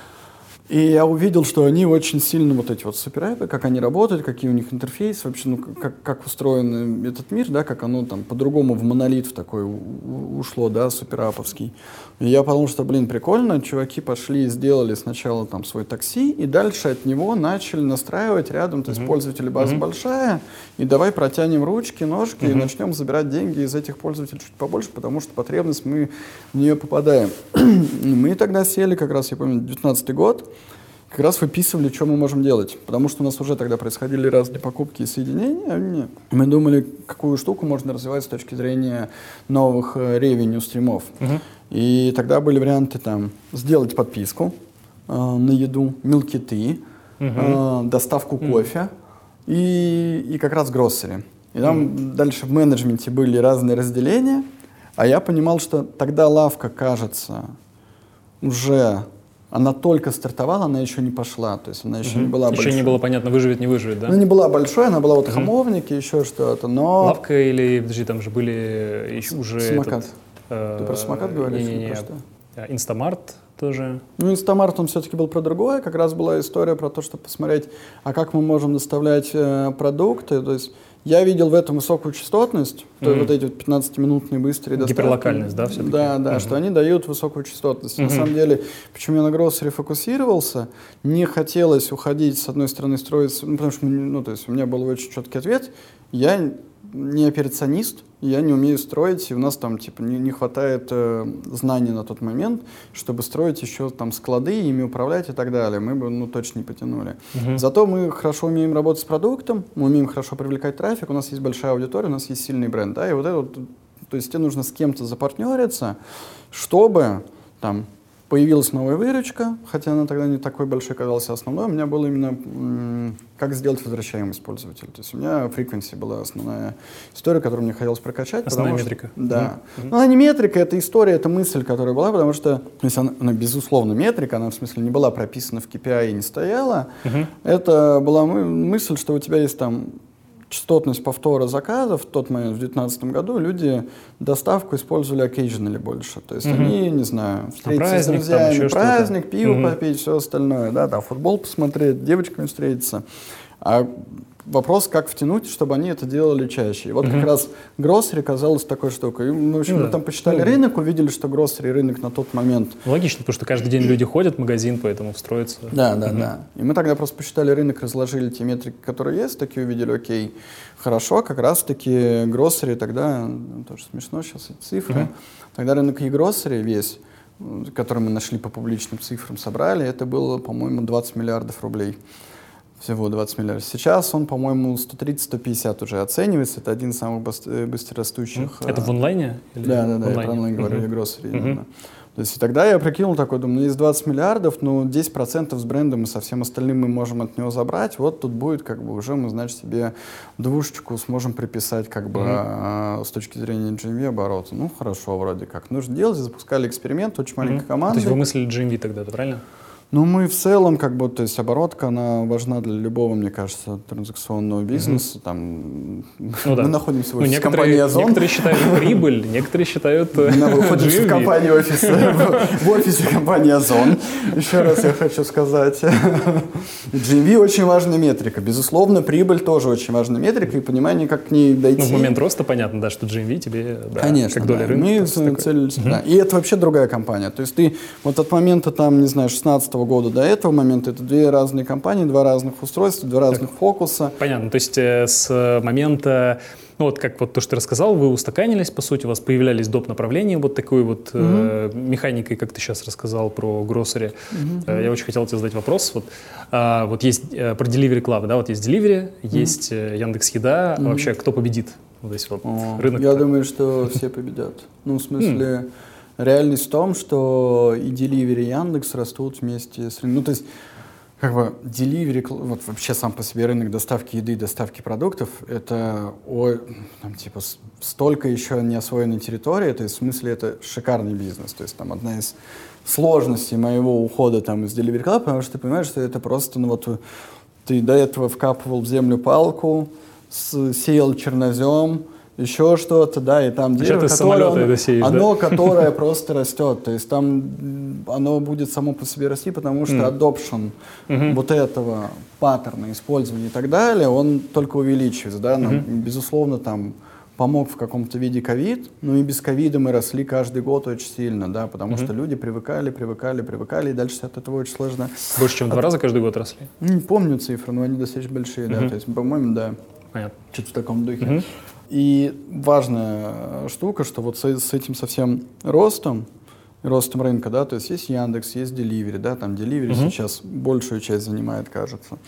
И я увидел, что они очень сильно, вот эти вот суперэпы, как они работают, какие у них интерфейсы, вообще, ну, как, как устроен этот мир, да, как оно там по-другому в монолит в такой ушло, да, супераповский. И я подумал, что, блин, прикольно, чуваки пошли и сделали сначала там свой такси, и дальше от него начали настраивать рядом, то есть mm-hmm. пользователей база mm-hmm. большая, и давай протянем ручки, ножки mm-hmm. и начнем забирать деньги из этих пользователей чуть побольше, потому что потребность мы в нее попадаем. мы тогда сели, как раз, я помню, 19 год, как раз выписывали, что мы можем делать. Потому что у нас уже тогда происходили разные покупки и соединения. Мы думали, какую штуку можно развивать с точки зрения новых ревеню стримов. Uh-huh. И тогда были варианты там сделать подписку э, на еду, милкиты, uh-huh. э, доставку uh-huh. кофе и, и как раз гроссери. И там uh-huh. дальше в менеджменте были разные разделения, а я понимал, что тогда лавка, кажется, уже она только стартовала, она еще не пошла, то есть она еще угу. не была еще большой. Еще не было понятно, выживет, не выживет, да? Она не была большой, она была вот угу. хамовники, еще что-то, но... Лавка или, подожди, там же были еще уже... Самокат. Этот, э, Ты про самокат говоришь? Не-не-не, а, Инстамарт тоже. Ну, Инстамарт, он все-таки был про другое, как раз была история про то, чтобы посмотреть, а как мы можем доставлять э, продукты, то есть я видел в этом высокую частотность, mm-hmm. то вот эти вот 15-минутные быстрые доставки. Гиперлокальность, да, все-таки? Да, да, mm-hmm. что они дают высокую частотность. Mm-hmm. На самом деле, почему я на гроссере фокусировался, не хотелось уходить, с одной стороны, строить, ну, потому что, ну, то есть у меня был очень четкий ответ, я не операционист, я не умею строить, и у нас там типа не, не хватает э, знаний на тот момент, чтобы строить еще там склады, ими управлять и так далее. Мы бы ну точно не потянули. Угу. Зато мы хорошо умеем работать с продуктом, мы умеем хорошо привлекать трафик, у нас есть большая аудитория, у нас есть сильный бренд, да, и вот это вот, то есть тебе нужно с кем-то запартнериться, чтобы там Появилась новая выручка, хотя она тогда не такой большой казалась основной. У меня было именно, как сделать возвращаемость пользователя. То есть у меня frequency была основная история, которую мне хотелось прокачать. Основная метрика. Что, да. Mm-hmm. Но она не метрика, это история, это мысль, которая была, потому что, то есть она, она безусловно метрика, она в смысле не была прописана в KPI и не стояла. Mm-hmm. Это была мысль, что у тебя есть там частотность повтора заказов в тот момент, в 2019 году, люди доставку использовали occasionally больше. То есть угу. они, не знаю, встретиться праздник, с друзьями, праздник, пиво угу. попить, все остальное, да, да, футбол посмотреть, девочками встретиться. А Вопрос, как втянуть, чтобы они это делали чаще. И вот uh-huh. как раз гроссери казалось такой штукой. И, ну, в общем, ну, мы там посчитали ну, рынок, увидели, что гроссери рынок на тот момент... Логично, потому что каждый день люди ходят в магазин, поэтому встроиться. Да, да, uh-huh. да. И мы тогда просто посчитали рынок, разложили те метрики, которые есть, такие увидели, окей, хорошо, как раз-таки гроссери тогда, ну, тоже смешно сейчас эти цифры, uh-huh. тогда рынок и гроссери весь который мы нашли по публичным цифрам, собрали, это было, по-моему, 20 миллиардов рублей. Всего 20 миллиардов. Сейчас он, по-моему, 130-150 уже оценивается. Это один из самых э, быстрорастущих. Это в онлайне? Или да, да, да, я про онлайн говорю, я гроссери именно. То есть и тогда я прикинул такой, думаю, ну, есть 20 миллиардов, но 10% с брендом и со всем остальным мы можем от него забрать. Вот тут будет как бы уже мы, значит, себе двушечку сможем приписать как бы mm-hmm. с точки зрения GMV оборота. Ну, хорошо вроде как. Нужно делать, запускали эксперимент, очень маленькая mm-hmm. команда. То есть вы мыслили GMV тогда, правильно? Ну, мы в целом, как бы, то есть оборотка, она важна для любого, мне кажется, транзакционного бизнеса. Mm-hmm. Там ну, да. мы находимся в офисе ну, компании Озон. Некоторые считают прибыль, некоторые считают Мы находимся в компании офисе, в офисе компании Озон. Еще раз я хочу сказать. GMV очень важная метрика. Безусловно, прибыль тоже очень важная метрика и понимание, как к ней дойти. Ну, в момент роста понятно, да, что GMV тебе, да, Конечно, как доля да. рынка. Мы целились, да. И это вообще другая компания. То есть ты вот от момента, там, не знаю, 16 года до этого момента это две разные компании, два разных устройства, два разных так. фокуса. Понятно. То есть э, с момента ну вот как вот то, что ты рассказал, вы устаканились, по сути, у вас появлялись доп. направления вот такой вот угу. э, механикой, как ты сейчас рассказал про гроссери. Угу. Э, я очень хотел тебе задать вопрос. Вот, э, вот есть э, про Delivery Club, да, вот есть Delivery, угу. есть э, Яндекс Еда. Угу. Вообще, кто победит? Вот здесь вот О, рынок. Я думаю, что все победят. Ну, в смысле... Реальность в том, что и Delivery, и Яндекс растут вместе с. Ну, то есть, как бы, Delivery, вот вообще сам по себе рынок доставки еды, доставки продуктов, это, о, там, типа, столько еще не освоенной территории, то есть, в смысле, это шикарный бизнес. То есть, там, одна из сложностей моего ухода там из Delivery Club, потому что ты понимаешь, что это просто, ну, вот, ты до этого вкапывал в землю палку, сеял чернозем, еще что-то, да, и там дерево, которое, оно, сеешь, оно да? которое просто растет, то есть там оно будет само по себе расти, потому что adoption вот этого паттерна использования и так далее, он только увеличивается, да, Нам, безусловно, там помог в каком-то виде ковид, ну и без ковида мы росли каждый год очень сильно, да, потому mm-hmm. что люди привыкали, привыкали, привыкали, и дальше от этого очень сложно. Больше, чем в два раза каждый год росли? Не помню цифры, но они достаточно большие, mm-hmm. да, то есть, по-моему, да. Понятно. Что-то в таком духе. Mm-hmm. И важная штука, что вот с, с этим совсем ростом, ростом рынка, да, то есть есть Яндекс, есть Delivery, да, там Delivery угу. сейчас большую часть занимает, кажется.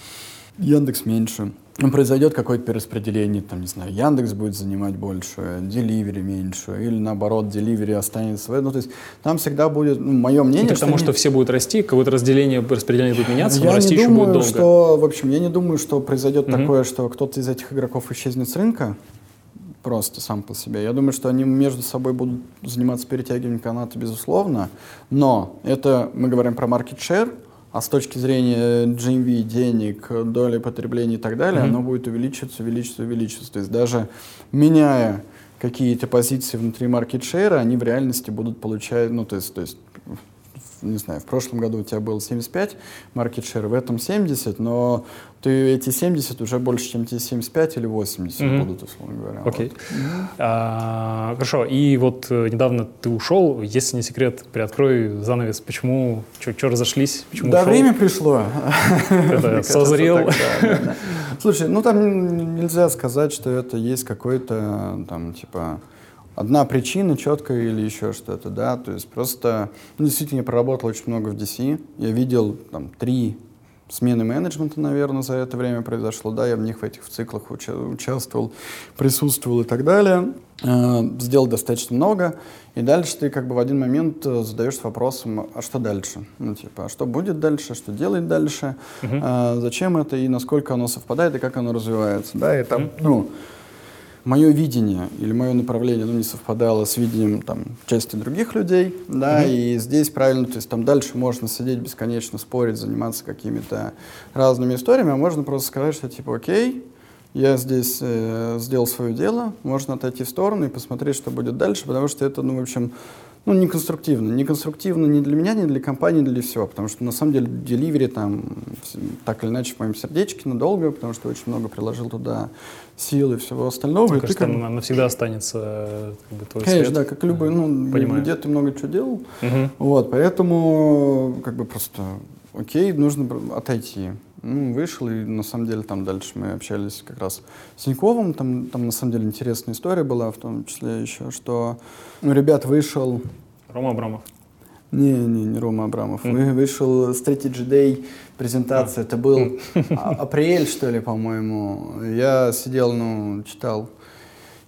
Яндекс меньше. Ну, произойдет какое-то перераспределение, там, не знаю, Яндекс будет занимать больше, Delivery меньше, или наоборот, Delivery останется. Ну, то есть там всегда будет, ну, мое мнение... Ну, потому что, что все будут расти, какое-то разделение, распределение будет меняться, я но расти не еще думаю, будет долго. Что, в общем, я не думаю, что произойдет угу. такое, что кто-то из этих игроков исчезнет с рынка просто сам по себе. Я думаю, что они между собой будут заниматься перетягиванием каната, безусловно, но это мы говорим про market share, а с точки зрения GMV, денег, доли потребления и так далее, mm-hmm. оно будет увеличиваться, увеличиваться, увеличиваться. То есть даже меняя какие-то позиции внутри share, они в реальности будут получать, ну, то есть, то есть не знаю, в прошлом году у тебя был 75 market share, в этом 70, но ты эти 70 уже больше, чем те 75 или 80 mm-hmm. будут, условно говоря. Окей. Okay. Вот. Mm-hmm. А, хорошо, и вот э, недавно ты ушел, если не секрет, приоткрой занавес, почему, что разошлись, почему Да, ушел? время пришло. Это созрел. Слушай, ну там нельзя сказать, что это есть какой-то там типа одна причина четкая или еще что-то, да, то есть просто, ну, действительно, я проработал очень много в DC, я видел там три смены менеджмента, наверное, за это время произошло, да, я в них в этих циклах уча участвовал, присутствовал и так далее, э, сделал достаточно много, и дальше ты как бы в один момент э, задаешься вопросом, а что дальше? Ну, типа, а что будет дальше, что делать дальше, uh-huh. а, зачем это? И насколько оно совпадает? И как оно развивается, да, и там, uh-huh. ну, мое видение или мое направление ну, не совпадало с видением там, части других людей, да, mm-hmm. и здесь правильно, то есть там дальше можно сидеть бесконечно, спорить, заниматься какими-то разными историями, а можно просто сказать, что типа, окей, я здесь э, сделал свое дело, можно отойти в сторону и посмотреть, что будет дальше, потому что это, ну, в общем, ну, неконструктивно. Неконструктивно ни для меня, ни для компании, ни для всего. Потому что, на самом деле, деливери там так или иначе в моем сердечке надолго, потому что очень много приложил туда сил и всего остального. Мне кажется, как... навсегда останется как бы, твой Конечно, свет. да, как любой, ну, Понимаю. где ты много чего делал. Угу. Вот, поэтому, как бы просто, окей, нужно отойти. Ну, вышел, и на самом деле там дальше мы общались как раз с Тиньковым, там, там на самом деле интересная история была, в том числе еще, что ну, ребят вышел... Рома Абрамов. Не, не, не Рома Абрамов. Mm. Вышел Strategy Day презентация, mm. это был mm. апрель, что ли, по-моему. Я сидел, ну, читал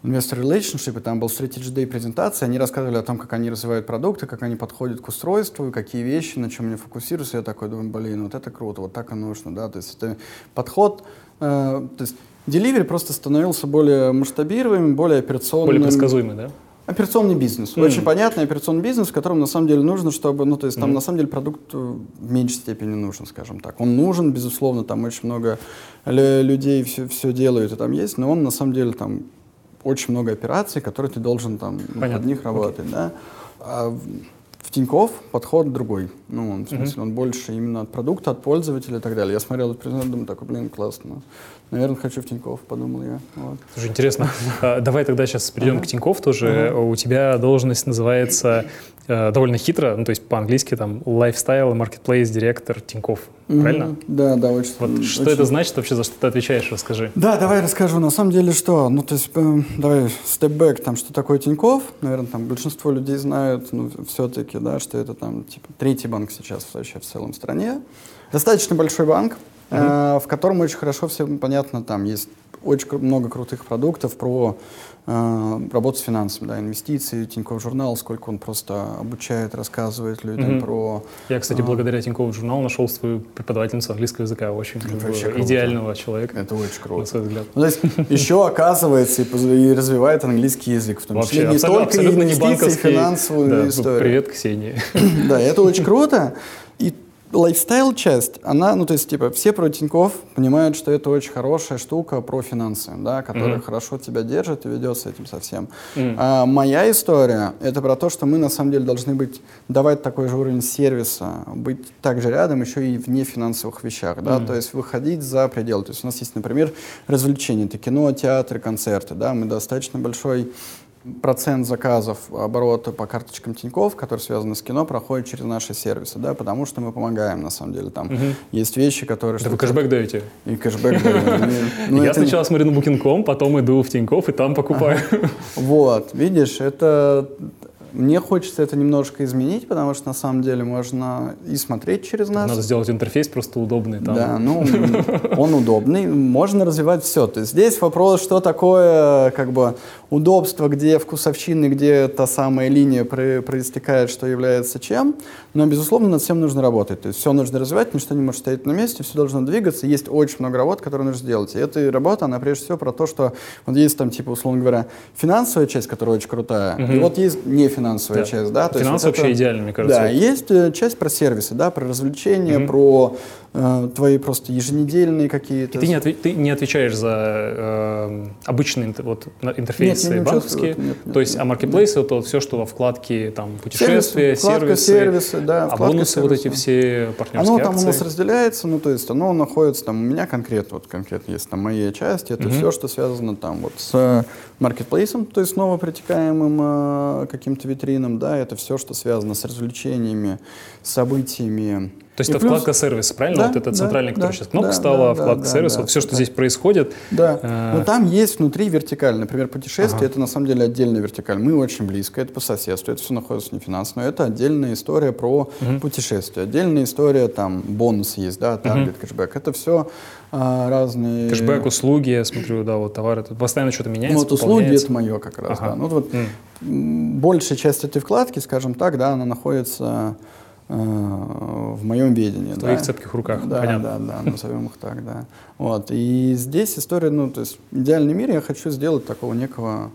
Investor Relationship, и там был Strategy Day презентация, они рассказывали о том, как они развивают продукты, как они подходят к устройству, какие вещи, на чем они фокусируются. Я такой думаю, блин, вот это круто, вот так и нужно, да, то есть это подход, э, то есть Delivery просто становился более масштабируемым, более операционным. Более предсказуемый, да? Операционный бизнес. Mm. Очень понятный операционный бизнес, в котором на самом деле нужно, чтобы, ну, то есть там mm. на самом деле продукт в меньшей степени нужен, скажем так. Он нужен, безусловно, там очень много людей все, все делают, и там есть, но он на самом деле там очень много операций, которые ты должен там Понятно. под них работать, okay. да. А в Тинькофф подход другой. Ну, он, в смысле, mm-hmm. он больше именно от продукта, от пользователя и так далее. Я смотрел этот презент, думаю, такой, блин, классно. Наверное, хочу в Тинькофф, подумал я. Вот. Слушай, интересно. А, давай тогда сейчас перейдем ага. к Тинькофф тоже. Ага. У тебя должность называется э, довольно хитро, ну, то есть по-английски там Lifestyle Marketplace Тинькофф. Mm-hmm. Правильно? Да, да, очень. Вот очень... что это значит вообще, за что ты отвечаешь, расскажи. Да, давай расскажу. На самом деле что? Ну, то есть, э, давай, степ-бэк, там, что такое Тинькофф. Наверное, там большинство людей знают, ну, все-таки, да, что это там, типа, третий банк сейчас вообще в целом стране. Достаточно большой банк, Uh-huh. в котором очень хорошо всем понятно, там есть очень много крутых продуктов про э, работу с финансами, да, инвестиции, Тинькофф журнал, сколько он просто обучает, рассказывает людям угу. про... Я, кстати, а, благодаря Тинькофф журналу нашел свою преподавательницу английского языка, очень идеального человека. Это очень круто. На свой взгляд. Ну, то есть еще оказывается и, развивает английский язык, в том числе Вообще, не абсолютно, только абсолютно инвестиции, не финансовую да, историю. Привет, Ксения. Да, это очень круто. И лайфстайл часть, она, ну то есть типа все про Тинькофф понимают, что это очень хорошая штука про финансы, да, которая mm-hmm. хорошо тебя держит и ведет с этим совсем. Mm-hmm. А, моя история это про то, что мы на самом деле должны быть давать такой же уровень сервиса, быть также рядом еще и в нефинансовых вещах, да, mm-hmm. то есть выходить за пределы. То есть у нас есть, например, развлечения, это кино, театры, концерты, да, мы достаточно большой процент заказов оборота по карточкам Тинькофф, которые связаны с кино, проходит через наши сервисы, да, потому что мы помогаем, на самом деле. Там угу. есть вещи, которые... Да вы кэшбэк даете? И кэшбэк даем. Ну, Я сначала смотрю на Booking.com, потом иду в Тинькофф и там покупаю. Вот, видишь, это мне хочется это немножко изменить, потому что на самом деле можно и смотреть через нас. Надо сделать интерфейс просто удобный. Там. Да, ну он удобный, можно развивать все. То есть здесь вопрос, что такое как бы удобство, где вкусовщины, где та самая линия проистекает, что является чем. Но, безусловно, над всем нужно работать. То есть все нужно развивать, ничто не может стоять на месте, все должно двигаться. Есть очень много работ, которые нужно сделать. И эта работа, она прежде всего про то, что вот есть там, типа, условно говоря, финансовая часть, которая очень крутая, угу. и вот есть нефинансовая да. часть. Да? То Финансы вот вообще это, идеально, мне кажется. Да, есть э, часть про сервисы, да, про развлечения, угу. про твои просто еженедельные какие-то... И ты не, отве- ты не отвечаешь за э, обычные вот, интерфейсы нет, банковские, нет, нет, то есть, а маркетплейсы это вот все, что во вкладке там путешествия, сервисы, сервисы, да, а бонусы сервисы. вот эти все партнерские Оно там акции. у нас разделяется, ну то есть оно находится там, у меня конкретно, вот конкретно есть там моя часть, это угу. все, что связано там вот с маркетплейсом, то есть снова притекаемым э, каким-то витринам, да, это все, что связано с развлечениями, событиями, то есть и это плюс... вкладка сервис, правильно? Да, вот это центральная, да, которая да, сейчас кнопка да, стала, да, вкладка да, сервис, да, вот все, что да. здесь происходит. Да, э... но там есть внутри вертикаль. Например, путешествие ага. это на самом деле отдельная вертикаль. Мы очень близко, это по соседству, это все находится не финансово, но это отдельная история про угу. путешествие. Отдельная история, там, бонусы есть, да, таргет, угу. кэшбэк. Это все а, разные... Кэшбэк, услуги, я смотрю, да, вот товары, тут постоянно что-то меняется, Ну, вот услуги это мое как раз, ага. да. Ну, вот mm. большая часть этой вкладки, скажем так, да, она находится в моем видении. В твоих да? цепких руках, да, понятно. Да, да, назовем их так, да. Вот. И здесь история, ну, то есть в идеальном мире я хочу сделать такого некого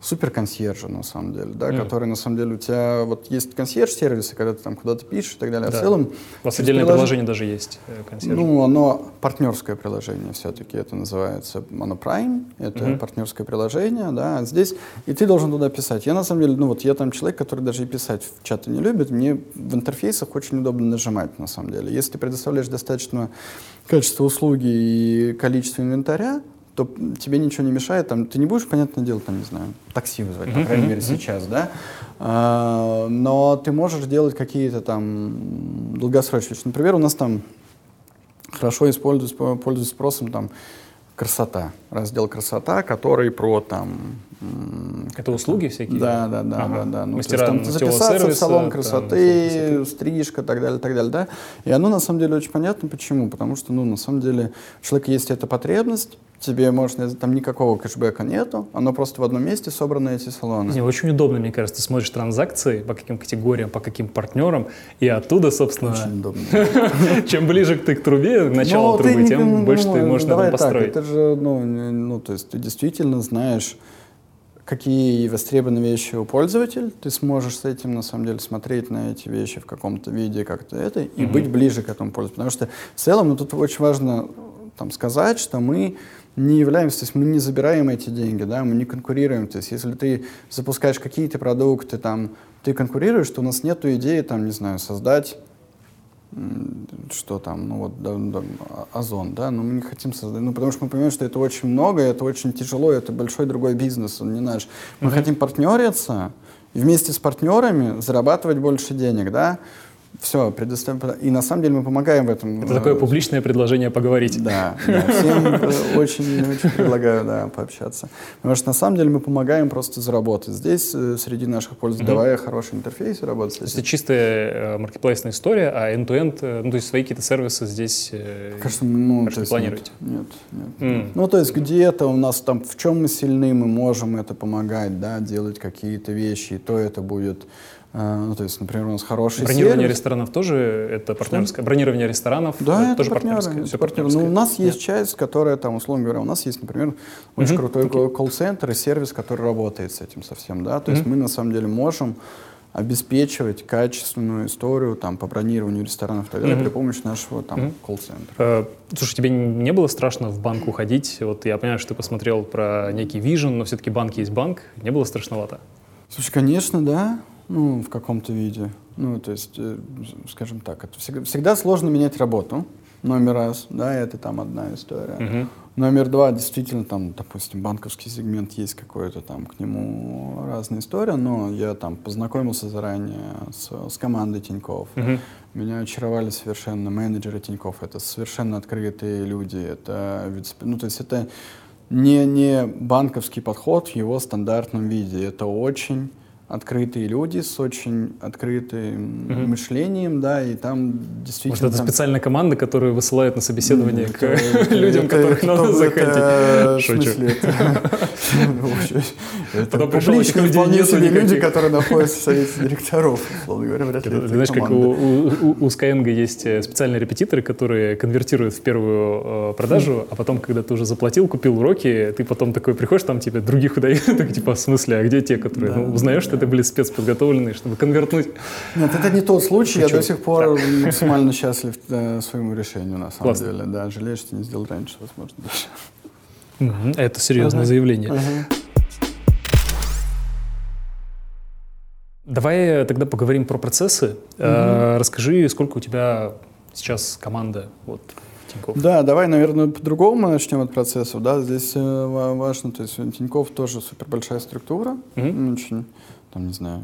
супер консьержа, на самом деле, да, mm. который, на самом деле, у тебя вот есть консьерж-сервисы, когда ты там куда-то пишешь и так далее, а да. в целом... У вас отдельное прилож... приложение даже есть, э, консьерж. Ну, оно партнерское приложение все-таки, это называется, оно Prime, это mm-hmm. партнерское приложение, да, здесь, и ты должен туда писать. Я, на самом деле, ну, вот я там человек, который даже и писать в чаты не любит, мне в интерфейсах очень удобно нажимать, на самом деле. Если ты предоставляешь достаточно качество услуги и количество инвентаря, то тебе ничего не мешает, там, ты не будешь, понятное дело, там, не знаю, такси вызвать, по крайней мере, сейчас, да, а, но ты можешь делать какие-то там долгосрочные, например, у нас там хорошо используется, пользуется спросом там красота, раздел красота, который про там это услуги всякие? Да, да, да, ага. да, да. Ну, Мастера, то есть, там, записаться сервиса, в салон красоты, там, стрижка, так далее, так далее, да. И оно на самом деле очень понятно, почему. Потому что, ну, на самом деле, у человека есть эта потребность, тебе можно, там никакого кэшбэка нету, оно просто в одном месте собраны эти салоны. Не, очень удобно, мне кажется, ты смотришь транзакции, по каким категориям, по каким партнерам, и оттуда, собственно... Очень удобно. Чем ближе ты к трубе, к началу ну, трубы, тем больше ты можешь на этом построить. это же, ну, ну, то есть ты действительно знаешь, какие востребованные вещи у пользователя, ты сможешь с этим, на самом деле, смотреть на эти вещи в каком-то виде, как-то это, и быть ближе к этому пользователю. Потому что в целом, ну, тут очень важно там, сказать, что мы не являемся, то есть мы не забираем эти деньги, да, мы не конкурируем. То есть если ты запускаешь какие-то продукты, там, ты конкурируешь, то у нас нет идеи, там, не знаю, создать что там, ну вот, да, да, Озон, да, но мы не хотим создать, ну потому что мы понимаем, что это очень много, это очень тяжело, это большой другой бизнес, он не наш. Мы mm-hmm. хотим партнериться и вместе с партнерами зарабатывать больше денег, да, все, предоставим. И на самом деле мы помогаем в этом. Это такое публичное предложение поговорить. Да, да всем очень, очень предлагаю да, пообщаться. Потому что на самом деле мы помогаем просто заработать. Здесь э, среди наших пользователей, давая хороший интерфейс, работать. То есть это чистая э, маркетплейсная история, а end-to-end, э, ну то есть свои какие-то сервисы здесь Кажется, ну, кажется, планируете? Нет, нет. Ну то есть где-то у нас там, в чем мы сильны, мы можем это помогать, да, делать какие-то вещи, и то это будет ну, то есть, например, у нас хороший Бронирование сервис. ресторанов тоже это партнерское? Что? Бронирование ресторанов да, это, тоже партнеры, партнерское? Это партнерское. Ну, у нас есть часть, которая там, условно говоря, у нас есть, например, очень uh-huh. крутой okay. колл-центр и сервис, который работает с этим совсем, да, то uh-huh. есть мы на самом деле можем обеспечивать качественную историю там, по бронированию ресторанов и так далее mm-hmm. при помощи нашего там, mm-hmm. колл-центра. Э, слушай, тебе не было страшно в банк уходить? Вот я понимаю, что ты посмотрел про некий вижен, но все-таки банк есть банк. Не было страшновато? Слушай, конечно, да. Ну, в каком-то виде. Ну, то есть, э, скажем так, это всегда, всегда сложно менять работу. Номер раз, да, это там одна история. Uh-huh. Номер два, действительно, там, допустим, банковский сегмент есть какой-то там к нему разная история, но я там познакомился заранее с, с командой Тиньков. Uh-huh. Меня очаровали совершенно менеджеры Тиньков. Это совершенно открытые люди. Это, ну, то есть это не, не банковский подход в его стандартном виде. Это очень открытые люди с очень открытым угу. мышлением, да, и там действительно... Может, это там... специальная команда, которую высылают на собеседование к людям, которых надо захотеть? Шучу. Это публичные вполне себе люди, которые находятся в совете директоров, условно говоря, вряд ли Знаешь, как у Skyeng есть э, специальные репетиторы, которые конвертируют в первую э, продажу, а потом, когда ты уже заплатил, купил уроки, ты потом такой приходишь, там тебе других выдают, так типа, в смысле, а где те, которые, ну, узнаешь, что это были спецподготовленные, чтобы конвертнуть. Нет, это не тот случай. Шучу. Я до сих пор так. максимально счастлив э, своему решению, на самом Классно. деле. Да, жалею, что не сделал раньше, возможно, даже. Это серьезное ага. заявление. Ага. Давай тогда поговорим про процессы. Угу. расскажи, сколько у тебя сейчас команда вот, Тинькофф? Да, давай, наверное, по-другому начнем от процессов. Да, здесь э, важно, то есть Тинькофф тоже супер большая структура, угу. очень там, не знаю,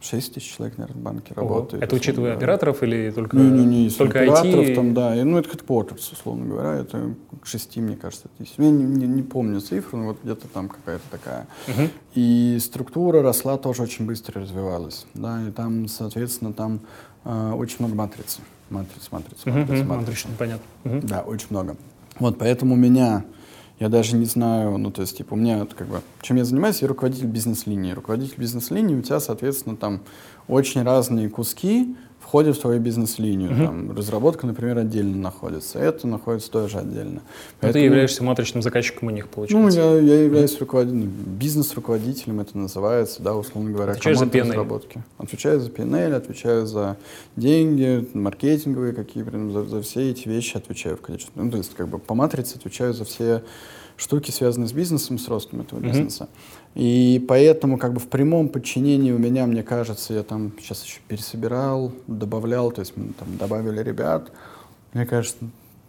6 тысяч человек, наверное, в банке Ого. работает. Это учитывая говоря. операторов или только, не, не, не, только операторов IT? там, да. И, ну, это headquarters, условно говоря. Это к 6, мне кажется, тысяч. Я не, не, не помню цифру, но вот где-то там какая-то такая. Угу. И структура росла тоже очень быстро развивалась. Да, и там, соответственно, там э, очень много матрицы. Матриц, матриц, матриц, угу, матриц. Матричный, понятно. Угу. Да, очень много. Вот, поэтому меня я даже не знаю, ну, то есть, типа, у меня, как бы, чем я занимаюсь, я руководитель бизнес-линии. Руководитель бизнес-линии, у тебя, соответственно, там очень разные куски входят в твою бизнес-линию. Угу. Там, разработка, например, отдельно находится, это находится тоже отдельно. Поэтому, ты являешься матричным заказчиком у них, получается? Ну, я, я являюсь руководителем, бизнес-руководителем, это называется, да, условно говоря, Отвечаешь за PNL? разработки. Отвечаю за PNL, отвечаю за деньги, маркетинговые какие, за, за все эти вещи отвечаю в конечно. Ну, то есть, как бы, по матрице отвечаю за все штуки, связанные с бизнесом, с ростом этого mm-hmm. бизнеса. И поэтому как бы в прямом подчинении у меня, мне кажется, я там сейчас еще пересобирал, добавлял, то есть мы там добавили ребят. Мне кажется,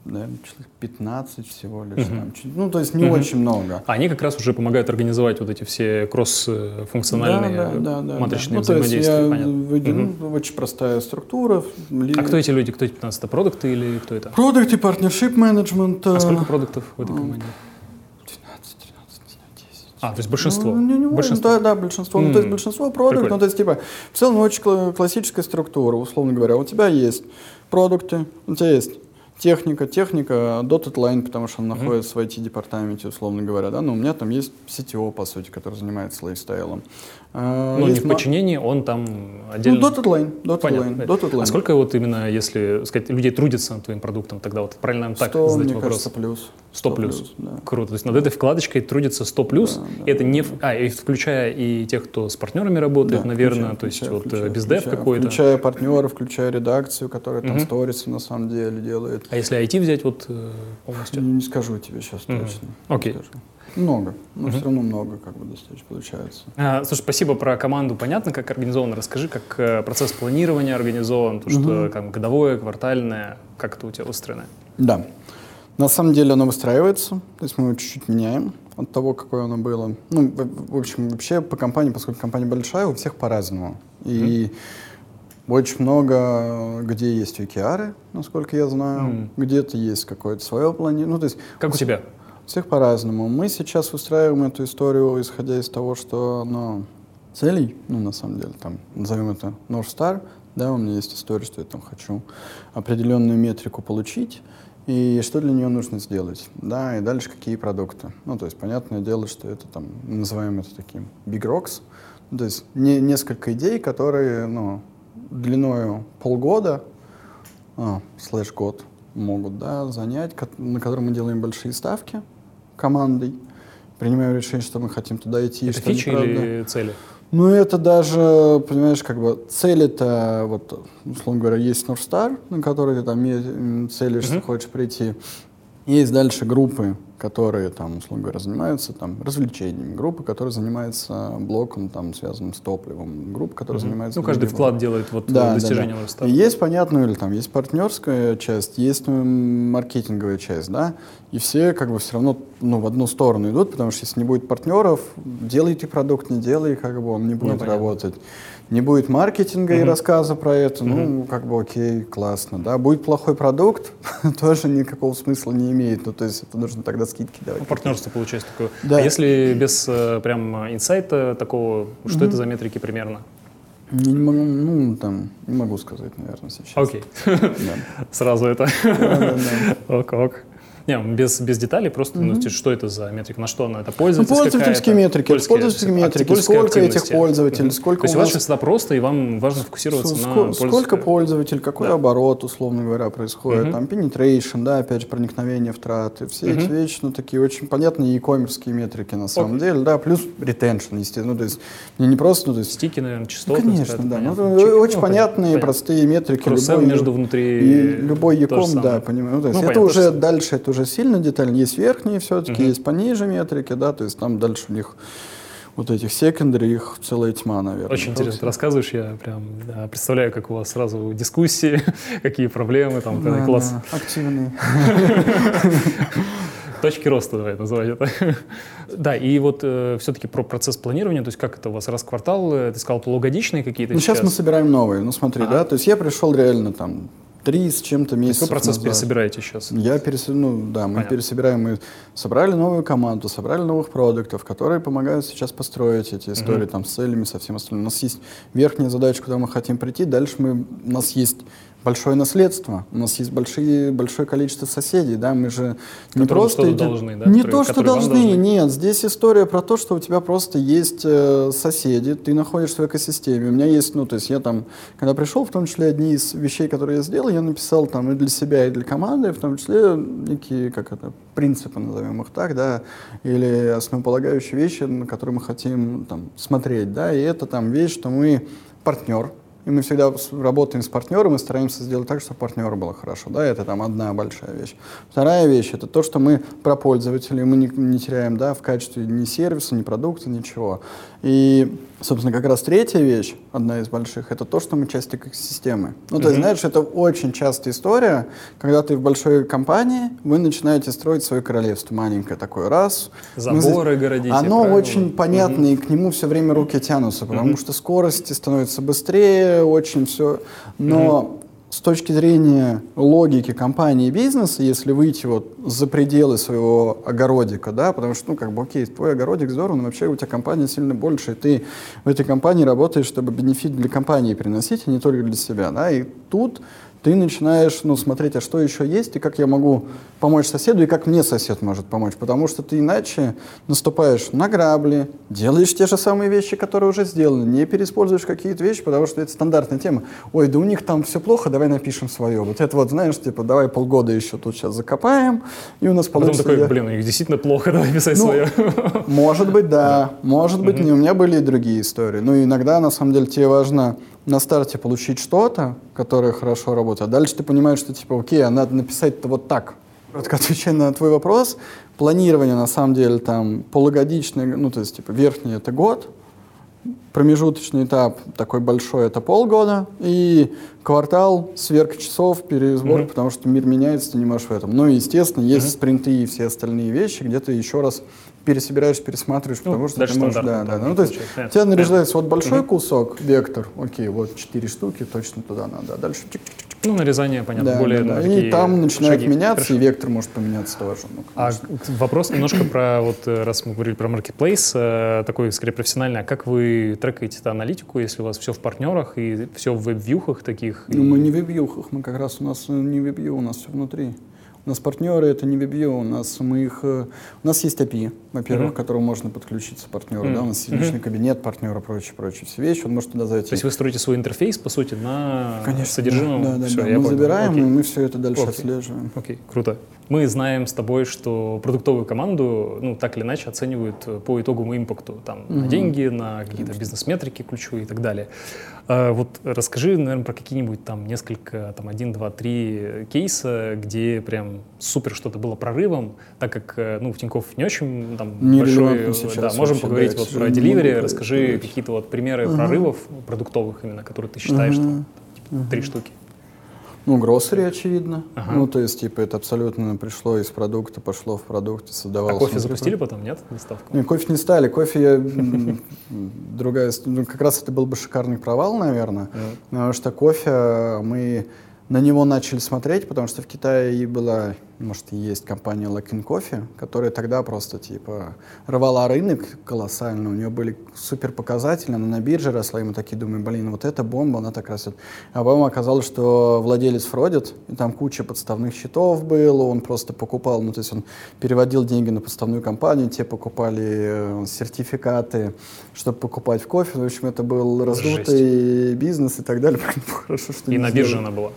наверное, человек 15 всего лишь. Uh-huh. Там, ну, то есть не uh-huh. очень много. А они как раз уже помогают организовать вот эти все кросс-функциональные да, да, да, матричные да. Ну, взаимодействия. То есть я выйду, uh-huh. ну, очень простая структура. А кто эти люди? Кто эти 15? Это продукты или кто это? Продукты, партнершип менеджмент. А сколько продуктов в этой команде? А, то есть большинство? Ну, не, не, большинство. Да, да, большинство. Mm. Ну, то есть большинство продуктов, ну, то есть, типа, в целом очень классическая структура, условно говоря. У тебя есть продукты, у тебя есть Техника, техника, dotted line, потому что он mm-hmm. находится в IT-департаменте, условно говоря, да, но у меня там есть CTO, по сути, который занимается лайфстайлом. А, ну, не в подчинении, он там отдельно... Ну, dotted line, dotted line, dotted line. А сколько вот именно, если сказать, людей трудится над твоим продуктом, тогда вот правильно так 100, задать мне вопрос? Кажется, плюс. 100 плюс. плюс да. Круто. То есть над этой вкладочкой трудится 100 плюс. Да, да, это не... А, и включая и тех, кто с партнерами работает, да, наверное, включая, то есть включая, вот включая, бездев какой-то. Включая партнеров, включая редакцию, которая там угу. сторисы на самом деле делает. А если IT взять вот э, полностью? Не, не скажу тебе сейчас угу. точно. Окей. Много, но угу. все равно много как бы достичь получается. А, слушай, спасибо про команду. Понятно, как организовано. Расскажи, как э, процесс планирования организован, то, что угу. как, годовое, квартальное, как это у тебя устроено? Да. На самом деле оно выстраивается, то есть мы его чуть-чуть меняем от того, какое оно было. Ну, в, в общем, вообще по компании, поскольку компания большая, у всех по-разному. И mm. очень много где есть OKR, насколько я знаю, mm. где-то есть какое-то свое планирование. Ну, то есть как у тебя? Всех по-разному. Мы сейчас выстраиваем эту историю, исходя из того, что ну, целей, ну, на самом деле, там, назовем это North Star, да, у меня есть история, что я там хочу определенную метрику получить, и что для нее нужно сделать, да, и дальше какие продукты. Ну, то есть, понятное дело, что это там, называем это таким big rocks, ну, то есть не, несколько идей, которые, ну, длиною полгода, а, слэш год, могут, да, занять, на которые мы делаем большие ставки, командой, принимаем решение, что мы хотим туда идти. Это фичи или цели? Ну, это даже, понимаешь, как бы цель это, вот, условно говоря, есть North Star, на который ты там целишь, mm-hmm. хочешь прийти. Есть дальше группы, которые там, условно говоря, занимаются там развлечениями, группы, которые занимаются блоком, там, связанным с топливом, группы, которые mm-hmm. занимаются... Ну, каждый вклад делает вот да, достижение да, да. Есть, понятно, или там есть партнерская часть, есть ну, маркетинговая часть, да, и все как бы все равно ну, в одну сторону идут, потому что если не будет партнеров, делайте продукт, не делай, как бы он не будет ну, работать не будет маркетинга mm-hmm. и рассказа про это, mm-hmm. ну, как бы окей, классно, да. Будет плохой продукт, тоже никакого смысла не имеет, ну, то есть это нужно тогда скидки давать. Ну, партнерство получается такое. Да. А если без э, прям инсайта такого, что mm-hmm. это за метрики примерно? Не, не могу, ну, там, не могу сказать, наверное, сейчас. Окей. Сразу это. Ок, ок. Не, без, без деталей, просто mm-hmm. ну, что это за метрика, на что она? Это пользовательская ну, Пользовательские метрики, польские, пользовательские метрики, сколько этих пользователей, mm-hmm. сколько То есть у вас всегда просто, и вам важно фокусироваться С, на Сколько пользователей, какой да. оборот, условно говоря, происходит, mm-hmm. там, penetration, да, опять же, проникновение в траты, все mm-hmm. эти вещи, ну, такие очень понятные e-commerce метрики на самом okay. деле, да, плюс retention, естественно, ну, то есть не, не просто, ну, то есть... Стики, наверное, частоты. Ну, конечно, да, ну, очень ну, понятные, понятно. простые метрики. Любой, между внутри и любой e-com, да, понимаю, ну, то есть ну, это уже дальше, это уже сильно детально, есть верхние все-таки, угу. есть пониже метрики, да, то есть там дальше у них вот этих секондари, их целая тьма, наверное. Очень интересно, ты рассказываешь, я прям да, представляю, как у вас сразу дискуссии, какие проблемы, там, да, класс. Да, активные. Точки роста, давай называть это. да, и вот э, все-таки про процесс планирования, то есть как это у вас раз в квартал, э, ты сказал, полугодичные какие-то Ну, сейчас, сейчас мы собираем новые, ну смотри, ага. да, то есть я пришел реально там три с чем-то месяцев Какой процесс назад. пересобираете сейчас? Я перес... ну, да, мы Понятно. пересобираем, мы собрали новую команду, собрали новых продуктов, которые помогают сейчас построить эти истории угу. там с целями, со всем остальным. У нас есть верхняя задача, куда мы хотим прийти, дальше мы, у нас есть большое наследство. У нас есть большие, большое количество соседей, да, мы же не просто... Идем... должны, да? Не то, что должны, должны, нет. Здесь история про то, что у тебя просто есть э, соседи, ты находишься в экосистеме. У меня есть, ну, то есть я там, когда пришел, в том числе одни из вещей, которые я сделал, я написал там и для себя, и для команды, в том числе некие, как это, принципы, назовем их так, да, или основополагающие вещи, на которые мы хотим там смотреть, да, и это там вещь, что мы партнер, и мы всегда работаем с партнером и стараемся сделать так, чтобы партнеру было хорошо. Да, это там одна большая вещь. Вторая вещь — это то, что мы про пользователей, мы не, не теряем да, в качестве ни сервиса, ни продукта, ничего. И Собственно, как раз третья вещь, одна из больших, это то, что мы часть экосистемы. Ну, то есть, знаешь, это очень частая история, когда ты в большой компании, вы начинаете строить свое королевство маленькое такое, раз. Заборы мы... городите, Оно правильно? очень понятно, угу. и к нему все время руки тянутся, потому угу. что скорости становятся быстрее, очень все. Но угу с точки зрения логики компании и бизнеса, если выйти вот за пределы своего огородика, да, потому что, ну, как бы, окей, твой огородик здорово, но вообще у тебя компания сильно больше, и ты в этой компании работаешь, чтобы бенефит для компании приносить, а не только для себя, да, и тут ты начинаешь ну, смотреть, а что еще есть, и как я могу помочь соседу, и как мне сосед может помочь. Потому что ты иначе наступаешь на грабли, делаешь те же самые вещи, которые уже сделаны, не переиспользуешь какие-то вещи, потому что это стандартная тема. Ой, да у них там все плохо, давай напишем свое. Вот это вот, знаешь, типа, давай полгода еще тут сейчас закопаем, и у нас Потом получится... такой, я- блин, у них действительно плохо, давай писать Ну, свое. Может быть, да. Может быть, не. У меня были и другие истории. Но иногда, на самом деле, тебе важно на старте получить что-то, которое хорошо работает, а дальше ты понимаешь, что, типа, окей, а надо написать-то вот так. Коротко отвечая на твой вопрос, планирование, на самом деле, там, полугодичное, ну, то есть, типа, верхний — это год, промежуточный этап такой большой — это полгода, и квартал, сверка часов, пересбор, потому что мир меняется, ты не можешь в этом. Ну и, естественно, есть спринты и все остальные вещи, где ты еще раз пересобираешь, пересматриваешь, Ну, потому что дальше ты можешь... Да, да, там Ну, то есть у тебя наряжается вот большой кусок, вектор, окей, вот четыре штуки, точно туда надо, а дальше. Ну, нарезание, понятно, Да, более да, да. И там начинает шаги. меняться, Хорошо. и вектор может поменяться тоже. Ну, А вопрос немножко про, вот э, раз мы говорили про маркетплейс, э, такой скорее профессиональный, а как вы трекаете эту аналитику, если у вас все в партнерах и все в веб-вьюхах таких? Ну, и- мы не в веб-вьюхах, мы как раз у нас не веб-вью, у нас все внутри. У нас партнеры это не веб-вью, у нас мы их, э, у нас есть API, во-первых, Мгм. к которому можно подключиться партнеру, Мгм. да, у нас есть личный кабинет партнера, прочее, прочее, все вещи, он может туда зайти. То есть вы строите свой интерфейс, по сути, на Конечно, содержимом? да, да, Всё, да. мы понял. забираем, Окей. и мы все это дальше Окей. отслеживаем. Окей, круто. Мы знаем с тобой, что продуктовую команду, ну, так или иначе оценивают э, по итоговому импакту, там, на Мгм. деньги, на какие-то бизнес-метрики ключевые и так далее. А, вот расскажи, наверное, про какие-нибудь там несколько, там, один, два, три кейса, где прям супер что-то было прорывом, так как, э, ну, в Тинькофф не очень там Нерелевантно большой, сейчас да, можем вообще, поговорить да, вот про могу расскажи какие-то вот примеры Мгм. прорывов продуктовых именно, которые ты считаешь, что Мгм. типа, три штуки. Ну, гроссери, очевидно. Ага. Ну, то есть, типа, это абсолютно пришло из продукта, пошло в продукт, и А создавалось. кофе внутри запустили потом, нет, доставку? Не, кофе не стали. Кофе я, другая... Ну, как раз это был бы шикарный провал, наверное. Мгм. Потому что кофе мы на него начали смотреть, потому что в Китае и была, может, и есть компания Luckin Coffee, которая тогда просто, типа, рвала рынок колоссально. У нее были супер показатели, она на бирже росла, и мы такие думаем, блин, вот эта бомба, она так растет. А потом оказалось, что владелец фродит, и там куча подставных счетов было, он просто покупал, ну, то есть он переводил деньги на подставную компанию, те покупали э, сертификаты, чтобы покупать в кофе. В общем, это был раздутый бизнес и так далее. Хорошо, что И на бирже она была.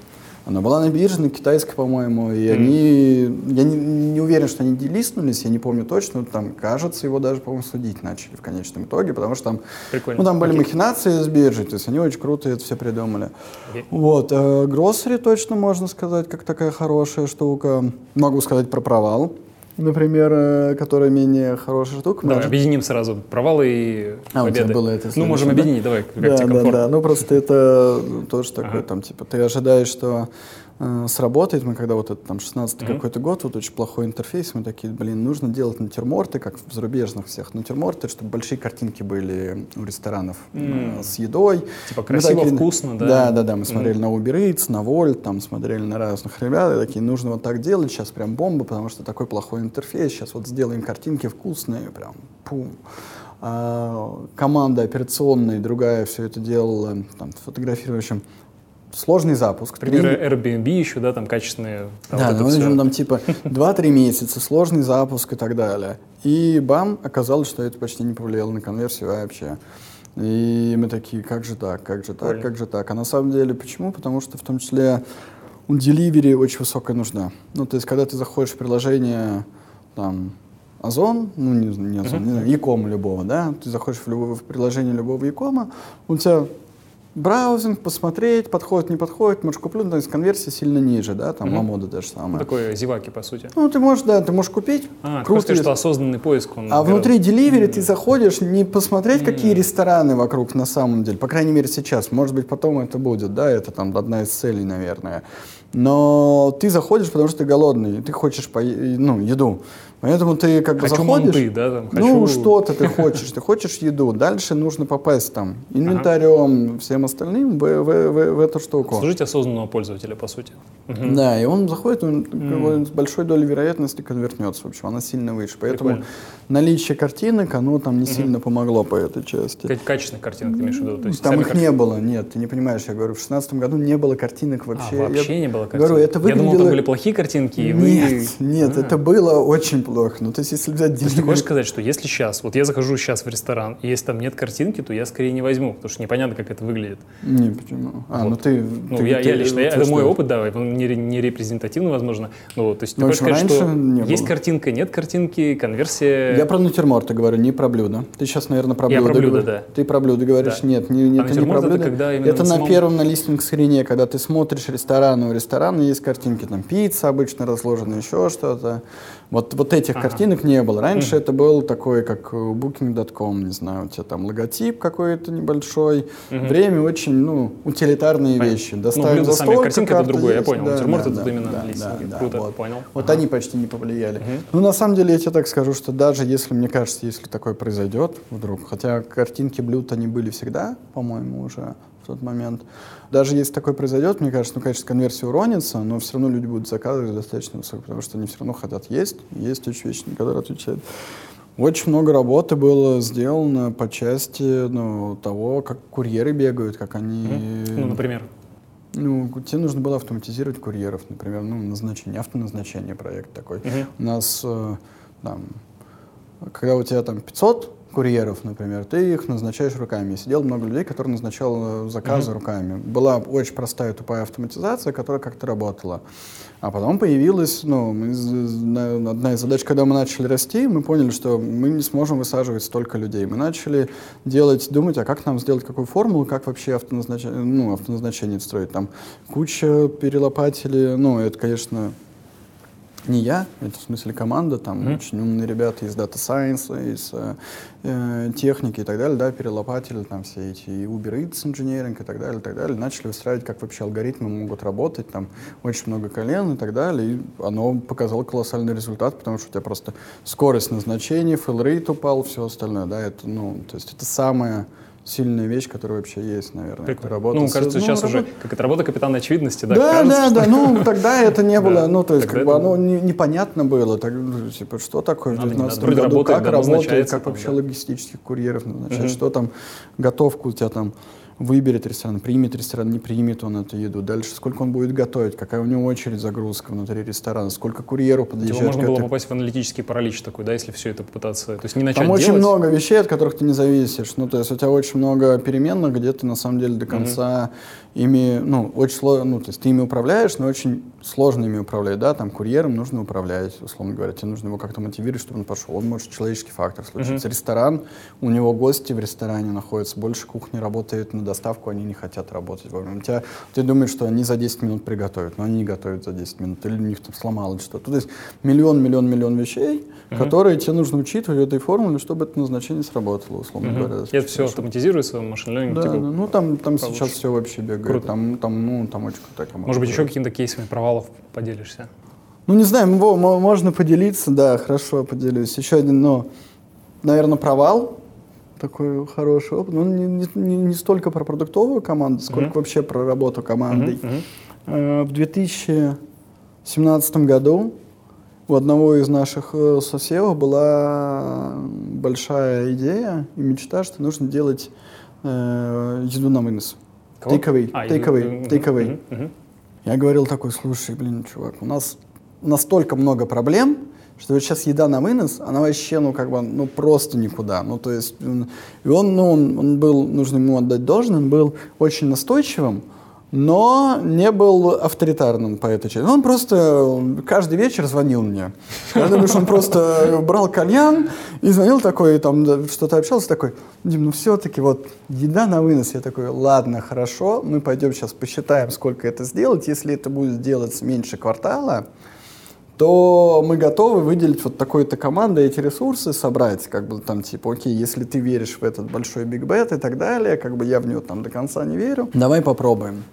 Она была на бирже, на китайской, по-моему, и Мгм. они, я не, не уверен, что они делистнулись, я не помню точно, но там, кажется, его даже, по-моему, судить начали в конечном итоге, потому что там, Прикольно. ну, там были Окей. махинации с биржей, то есть они очень круто это все придумали. Окей. Вот, э, Grocery точно можно сказать, как такая хорошая штука. Могу сказать про провал, например, э, которая менее хорошая штука. Давай, Может- объединим сразу провалы и А, победы. было это ну, можем да? объединить, давай, как да, тебе да, комфортно. да. Ну просто это тоже такое, Ага. там, типа, ты ожидаешь, что э, сработает. Мы когда вот это там 16 Мгм. какой-то год, вот очень плохой интерфейс, мы такие, блин, нужно делать натюрморты, как в зарубежных всех натюрморты, чтобы большие картинки были у ресторанов э, М. с едой. Типа Мы красиво, такие- вкусно, да? Да, да, да. Мы смотрели на Uber Eats, на Volt, там смотрели на разных ребят, и такие, нужно вот так делать, сейчас прям бомба, потому что такой плохой интерфейс, сейчас вот сделаем картинки вкусные, прям пум. А, команда операционная, другая все это делала, там, общем, сложный запуск. Три- Airbnb еще, да, там качественные. там да, вот это ну, всё. видимо, там типа 2-3 месяца, сложный запуск и так далее. И бам, оказалось, что это почти не повлияло на конверсию вообще. И мы такие, как же так, как же так, как же так. А на самом деле почему? Потому что в том числе у Delivery очень высокая нужда. Ну, то есть, когда ты заходишь в приложение, там, Озон, ну, не, не Озон, не знаю, Якома любого, да, ты заходишь в, любое, в приложение любого Якома, у тебя браузинг, посмотреть, подходит, не подходит, можешь куплю, то есть конверсия сильно ниже, да, там Мгм. Ламода даже Ну, самое. такой зеваки, по сути. Ну, ты можешь, да, ты можешь купить, А, ты круто, сказать, что осознанный поиск, он... а гораздо- внутри Delivery ты М. заходишь не посмотреть, какие М. рестораны вокруг на самом деле, по крайней мере сейчас, может быть потом это будет, да, это там одна из целей, наверное. но ты заходишь, потому что ты голодный, ты хочешь по... ну, еду. Поэтому ты как бы хочу заходишь, манты, да, там, ну хочу- что-то ты хочешь, ты хочешь еду, дальше нужно попасть там инвентарем, всем остальным в, в- в- в эту штуку. Служить осознанного пользователя, по сути. Да, и он заходит, он бы с большой долей вероятности конвертнется, в общем, она сильно выше. Поэтому Прикольно. Наличие картинок, оно там не сильно помогло по этой части. Ка- Качественных картинок ты имеешь в виду? То есть Там их картинки- не было, нет, ты не понимаешь, я говорю, в шестнадцатом году не было картинок вообще. А, вообще Я не было картинок? Говорю, это Я думал, выглядело... там были плохие картинки, и вы... Нет, нет, А. это было очень плохо. Ну, то есть, если взять То есть ты хочешь сказать, что если сейчас, вот я захожу сейчас в ресторан, и если там нет картинки, то я скорее не возьму, потому что непонятно, как это выглядит. Не, почему? А, ну Вот. ты... Ну, ты- я, ты- я лично, я- ты это что? мой опыт, да, он не, не репрезентативный, возможно. Ну, то есть ты Ну, хочешь сказать, что есть картинка, нет картинки, конверсия... Я про натюрморты говорю, не про блюдо. Ты сейчас, наверное, про Я блюдо. про блюдо, говоришь. да. Ты про блюдо говоришь, Да. нет, не, не- А это не про натюрморт это блюдо. когда это на на, самом- первом на листинг-скрине, когда ты смотришь ресторан, у ресторана есть картинки, там пицца обычно разложена, еще что-то. Вот, вот этих Ага. картинок не было. Раньше это был такой, как э, booking.com, не знаю, у тебя там логотип какой-то небольшой. Время очень, ну, утилитарные Понятно. вещи. Ну, Доставим блюдо за сами, картинка это другое, я понял. Да, Натюрморт да, это да, именно да, листинги. да, Круто, вот. понял. Вот Ага. они почти не повлияли. Ну, на самом деле, я тебе так скажу, что даже если, мне кажется, если такое произойдет вдруг, хотя картинки блюд, они были всегда, по-моему, уже в тот момент, даже если такое произойдет, мне кажется, ну, конечно, конверсия уронится, но все равно люди будут заказывать достаточно высоко, потому что они все равно хотят есть, есть очень вещи, которые отвечают. Очень много работы было сделано по части ну, того, как курьеры бегают, как они... Ну, например. Ну, тебе нужно было автоматизировать курьеров, например, ну, назначение, автоназначение проект такой. Мгм. У нас э, там, когда у тебя там 500 курьеров, например, ты их назначаешь руками. Сидел много людей, которые назначал э, заказы руками. Была очень простая тупая автоматизация, которая как-то работала. А потом появилась, ну, одна из задач, когда мы начали расти, мы поняли, что мы не сможем высаживать столько людей. Мы начали делать, думать, а как нам сделать какую формулу, как вообще автоназначение, ну, автоназначение строить. Там куча перелопатили, ну, это, конечно, не я, это в смысле команда, там Мгм. очень умные ребята из Data Science, из э, э, техники и так далее, да, перелопатили там все эти Uber Eats Engineering и так далее, и так далее, начали выстраивать, как вообще алгоритмы могут работать, там очень много колен и так далее, и оно показало колоссальный результат, потому что у тебя просто скорость назначения, fill rate упал, все остальное, да, это, ну, то есть это самая сильная вещь, которая вообще есть, наверное. это Прикольно. работа Ну, с- кажется, сейчас работа- уже, как это работа капитана очевидности, да? да, кажется, да, что- да. Ну, тогда это не было, ну, то есть, как бы это оно не- непонятно было. Так, ну, типа, что такое в Надо, не 19 надо. Вроде году, как работает, как вообще логистических курьеров назначать, что там готовку у тебя там выберет ресторан, примет ресторан, не примет он эту еду. Дальше сколько он будет готовить, какая у него очередь загрузка внутри ресторана, сколько курьеру Типа подъезжает. можно к было этой- попасть в аналитический паралич такой, да, если все это попытаться, то есть не начать Там очень делать. много вещей, от которых ты не зависишь. Ну, то есть у тебя очень много переменных, где ты на самом деле до конца ими, ну, очень сложно, ну, то есть ты ими управляешь, но очень сложно ими управлять, да, там курьером нужно управлять, условно говоря, тебе нужно его как-то мотивировать, чтобы он пошел. Он может человеческий фактор случиться. Ресторан, у него гости в ресторане находятся, больше кухни работает на доставку, они не хотят работать вовремя. У тебя, ты думаешь, что они за 10 минут приготовят, но они не готовят за 10 минут, или у них там сломалось что-то. То есть миллион, миллион, миллион вещей, которые тебе нужно учитывать в этой формуле, чтобы это назначение сработало, условно Мгм. говоря. Это все автоматизируется, машин Да, типа, да, ну там, там получше. сейчас все вообще бегает. Круто. Там, там, ну, там очень крутая команда. Может быть, еще какими-то кейсами провалов поделишься? Ну, не знаю, можно поделиться, да, хорошо, поделюсь. Еще один, ну, наверное, провал, такой хороший опыт. Ну, не, не- не- столько про продуктовую команду, сколько Мгм. вообще про работу командой. Мгм, мгм. Э, В 2017 году у одного из наших э, соседов была большая идея и мечта, что нужно делать э, еду на вынос. Кого? Take-away, А, мгм, мгм. Я говорил такой, слушай, блин, чувак, у нас настолько много проблем, что вот сейчас еда на вынос, она вообще, ну, как бы, ну, просто никуда. Ну, то есть, и он, ну, он, он был, нужно ему отдать должное, он был очень настойчивым, но не был авторитарным по этой части. Он просто каждый вечер звонил мне. Я думаю, что он просто брал кальян и звонил такой, там что-то общался, такой, Дим, ну все-таки вот еда на вынос. Я такой, ладно, хорошо, мы пойдем сейчас посчитаем, сколько это сделать. Если это будет делаться меньше квартала, то мы готовы выделить вот такой-то командой эти ресурсы, собрать, как бы там типа, окей, если ты веришь в этот большой биг бет и так далее, как бы я в него там до конца не верю, давай попробуем.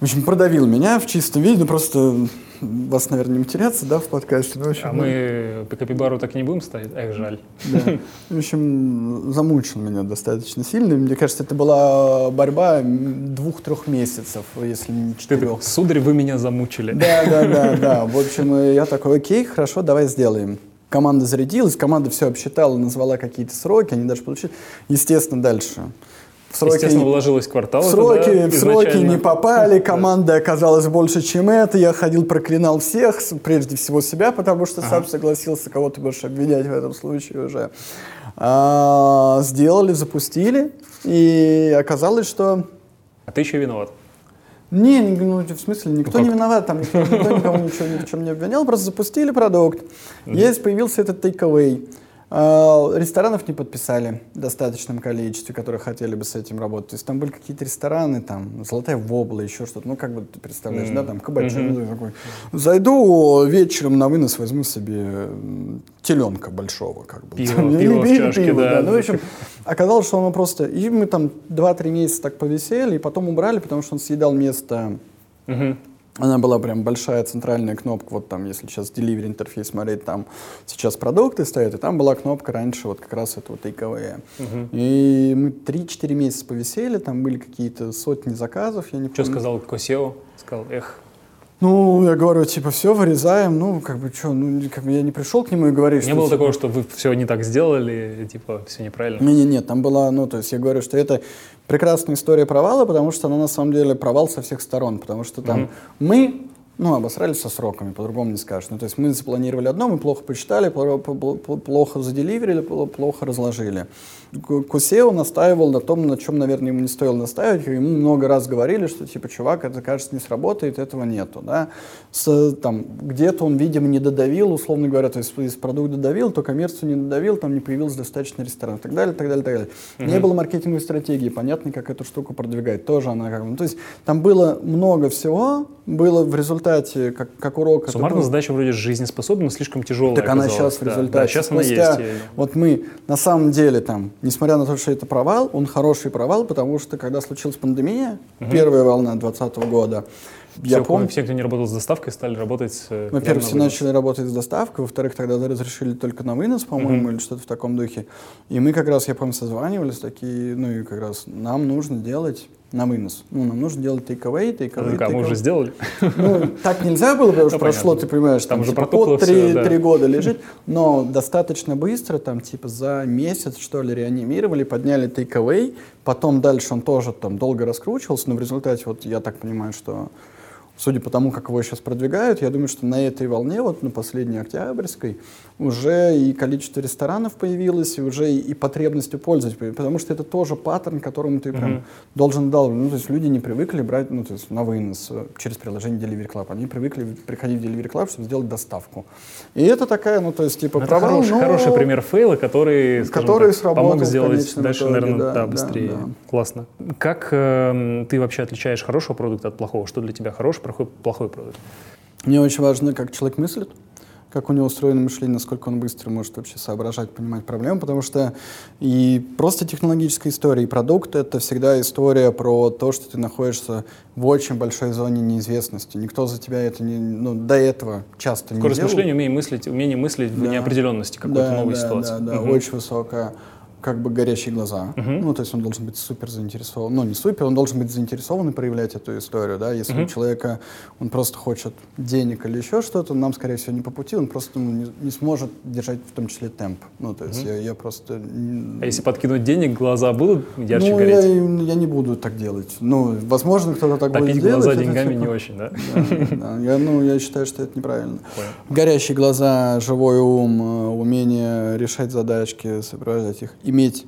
В общем, продавил меня в чистом виде, ну просто вас, наверное, не матерятся, да, в подкасте. Ну, в общем, а мы по капибару так и не будем ставить? Эх, жаль. Да. В общем, замучил меня достаточно сильно. Мне кажется, это была борьба двух-трех месяцев, если не четырех. Ты, сударь, вы меня замучили. Да, да, да, да. В общем, я такой, окей, хорошо, давай сделаем. Команда зарядилась, команда все обсчитала, назвала какие-то сроки, они даже получили. Естественно, дальше в сроки, Естественно, вложилось квартал. В сроки, да, в сроки не попали, команда оказалась больше, чем это. Я ходил, проклинал всех, прежде всего себя, потому что ага. сам согласился кого-то больше обвинять в этом случае уже. А, сделали, запустили, и оказалось, что... А ты еще виноват. Не, ну, в смысле, никто ну, не виноват, там никто, никто никого ничего ни в чем не обвинял, просто запустили продукт. Mm-hmm. Есть, появился этот takeaway. А, ресторанов не подписали в достаточном количестве, которые хотели бы с этим работать. То есть там были какие-то рестораны, там, Золотая Вобла, еще что-то. Ну, как бы ты представляешь, mm-hmm. да, там, кабачок mm-hmm. такой. Зайду вечером на вынос, возьму себе теленка большого, как бы. Пиво, там, пиво в чашке, пиво, да. да. Ну, в общем, оказалось, что оно просто... И мы там 2-3 месяца так повисели, и потом убрали, потому что он съедал место... Mm-hmm она была прям большая центральная кнопка, вот там, если сейчас delivery интерфейс смотреть, там сейчас продукты стоят, и там была кнопка раньше вот как раз этого takeaway. Угу. И мы 3-4 месяца повисели, там были какие-то сотни заказов, я не Что помню. сказал Косео? Сказал, эх, ну, я говорю, типа, все, вырезаем, ну, как бы, что, ну, как бы я не пришел к нему и говорю, что... Не было типа... такого, что вы все не так сделали, типа, все неправильно? Не-не-не, там была, ну, то есть я говорю, что это прекрасная история провала, потому что она на самом деле провал со всех сторон, потому что там mm-hmm. мы ну, обосрались со сроками, по-другому не скажешь. Ну, то есть мы запланировали одно, мы плохо посчитали, плохо заделиверили, плохо разложили. Кусео настаивал на том, на чем, наверное, ему не стоило настаивать. Ему много раз говорили, что, типа, чувак, это, кажется, не сработает, этого нету, да. С, там, где-то он, видимо, не додавил, условно говоря, то есть, если продукт додавил, то коммерцию не додавил, там не появилось достаточно ресторанов, так далее, так далее, так далее. Mm-hmm. Не было маркетинговой стратегии, понятно, как эту штуку продвигать, тоже она как бы, ну, то есть, там было много всего, было в результате, как, как урок. Суммарно был... задача вроде жизнеспособна, но слишком тяжелая Так оказалась. она сейчас в результате. Да, да, сейчас Спустя, она есть. Вот мы, на самом деле, там, несмотря на то, что это провал, он хороший провал, потому что когда случилась пандемия, угу. первая волна 2020 года, я все, помню, все, кто не работал с доставкой, стали работать с... Э, во-первых, все начали работать с доставкой, во-вторых, тогда разрешили только на вынос, по-моему, mm-hmm. или что-то в таком духе. И мы как раз, я помню, созванивались такие, ну и как раз нам нужно делать на вынос. Ну, нам нужно делать takeaway, takeaway, ну, мы уже сделали. Ну, так нельзя было, потому что ну, прошло, ты понимаешь, там, уже типа, три, все, три года лежит, но достаточно быстро, там, типа, за месяц, что ли, реанимировали, подняли takeaway, потом дальше он тоже там долго раскручивался, но в результате, вот я так понимаю, что судя по тому, как его сейчас продвигают, я думаю, что на этой волне, вот на последней Октябрьской, уже и количество ресторанов появилось, и уже и потребность у пользователей, потому что это тоже паттерн, которому ты прям mm-hmm. должен дал. Ну, то есть люди не привыкли брать, ну, то есть на вынос э, через приложение Delivery Club. Они привыкли приходить в Delivery Club, чтобы сделать доставку. И это такая, ну, то есть, типа, это провал, хороший, но... хороший пример фейла, который, который так, сработал, помог сделать дальше, итоге, наверное, да, да, быстрее. Да, да. Классно. Как э, ты вообще отличаешь хорошего продукта от плохого? Что для тебя хороший, плохой продукт? Мне очень важно, как человек мыслит как у него устроено мышление, насколько он быстро может вообще соображать, понимать проблему, потому что и просто технологическая история, и продукт — это всегда история про то, что ты находишься в очень большой зоне неизвестности. Никто за тебя это не, ну, до этого часто Скорость не делал. Скорость мышления, умение мыслить, умение мыслить да. в неопределенности какой-то да, новой да, ситуации. Да, да, угу. очень высокая как бы горящие глаза. Uh-huh. Ну, то есть он должен быть супер заинтересован. Ну, не супер, он должен быть заинтересован и проявлять эту историю, да. Если uh-huh. у человека он просто хочет денег или еще что-то, нам, скорее всего, не по пути, он просто ну, не, не сможет держать в том числе темп. Ну, то есть uh-huh. я, я просто... А если подкинуть денег, глаза будут ярче ну, гореть? Я, я не буду так делать. Ну, возможно, кто-то так Топить будет делать. глаза деньгами типа... не очень, да? Да, да. Я, ну, я считаю, что это неправильно. Горящие глаза, живой ум, э, умение решать задачки, сопровождать их, иметь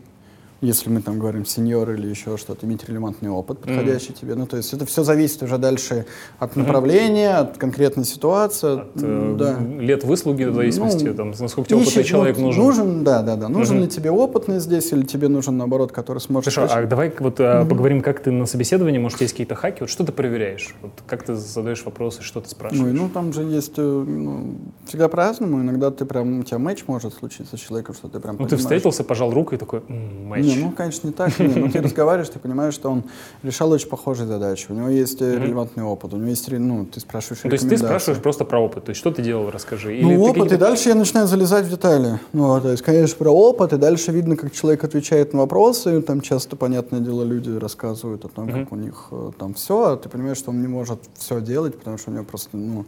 если мы там говорим сеньор или еще что-то, иметь релевантный опыт, подходящий mm-hmm. тебе. Ну, то есть это все зависит уже дальше от направления, mm-hmm. от конкретной ситуации. От э, да. лет выслуги, в зависимости, ну, там, насколько тебе опытный человек нужен. Нужен, да, да, да. Нужен mm-hmm. ли тебе опытный здесь, или тебе нужен, наоборот, который сможет... Хорошо, а давай вот mm-hmm. поговорим, как ты на собеседовании, может, есть какие-то хаки, вот что ты проверяешь? Вот как ты задаешь вопросы, что ты спрашиваешь? Ну, ну там же есть, э, ну, всегда по-разному, иногда ты прям, у тебя матч может случиться с человеком, что ты прям Ну, понимаешь. ты встретился, пожал руку и такой, матч. Не, ну, конечно, не так. Не, ну, ты разговариваешь, ты понимаешь, что он решал очень похожие задачи. У него есть э, релевантный опыт, у него есть, ну, ты спрашиваешь Ну, то есть ты спрашиваешь просто про опыт. То есть что ты делал, расскажи. Ну, опыт, и дальше я начинаю залезать в детали. Ну, то есть, конечно, про опыт, и дальше видно, как человек отвечает на вопросы. Там часто, понятное дело, люди рассказывают о том, как у них э, там все, а ты понимаешь, что он не может все делать, потому что у него просто, ну,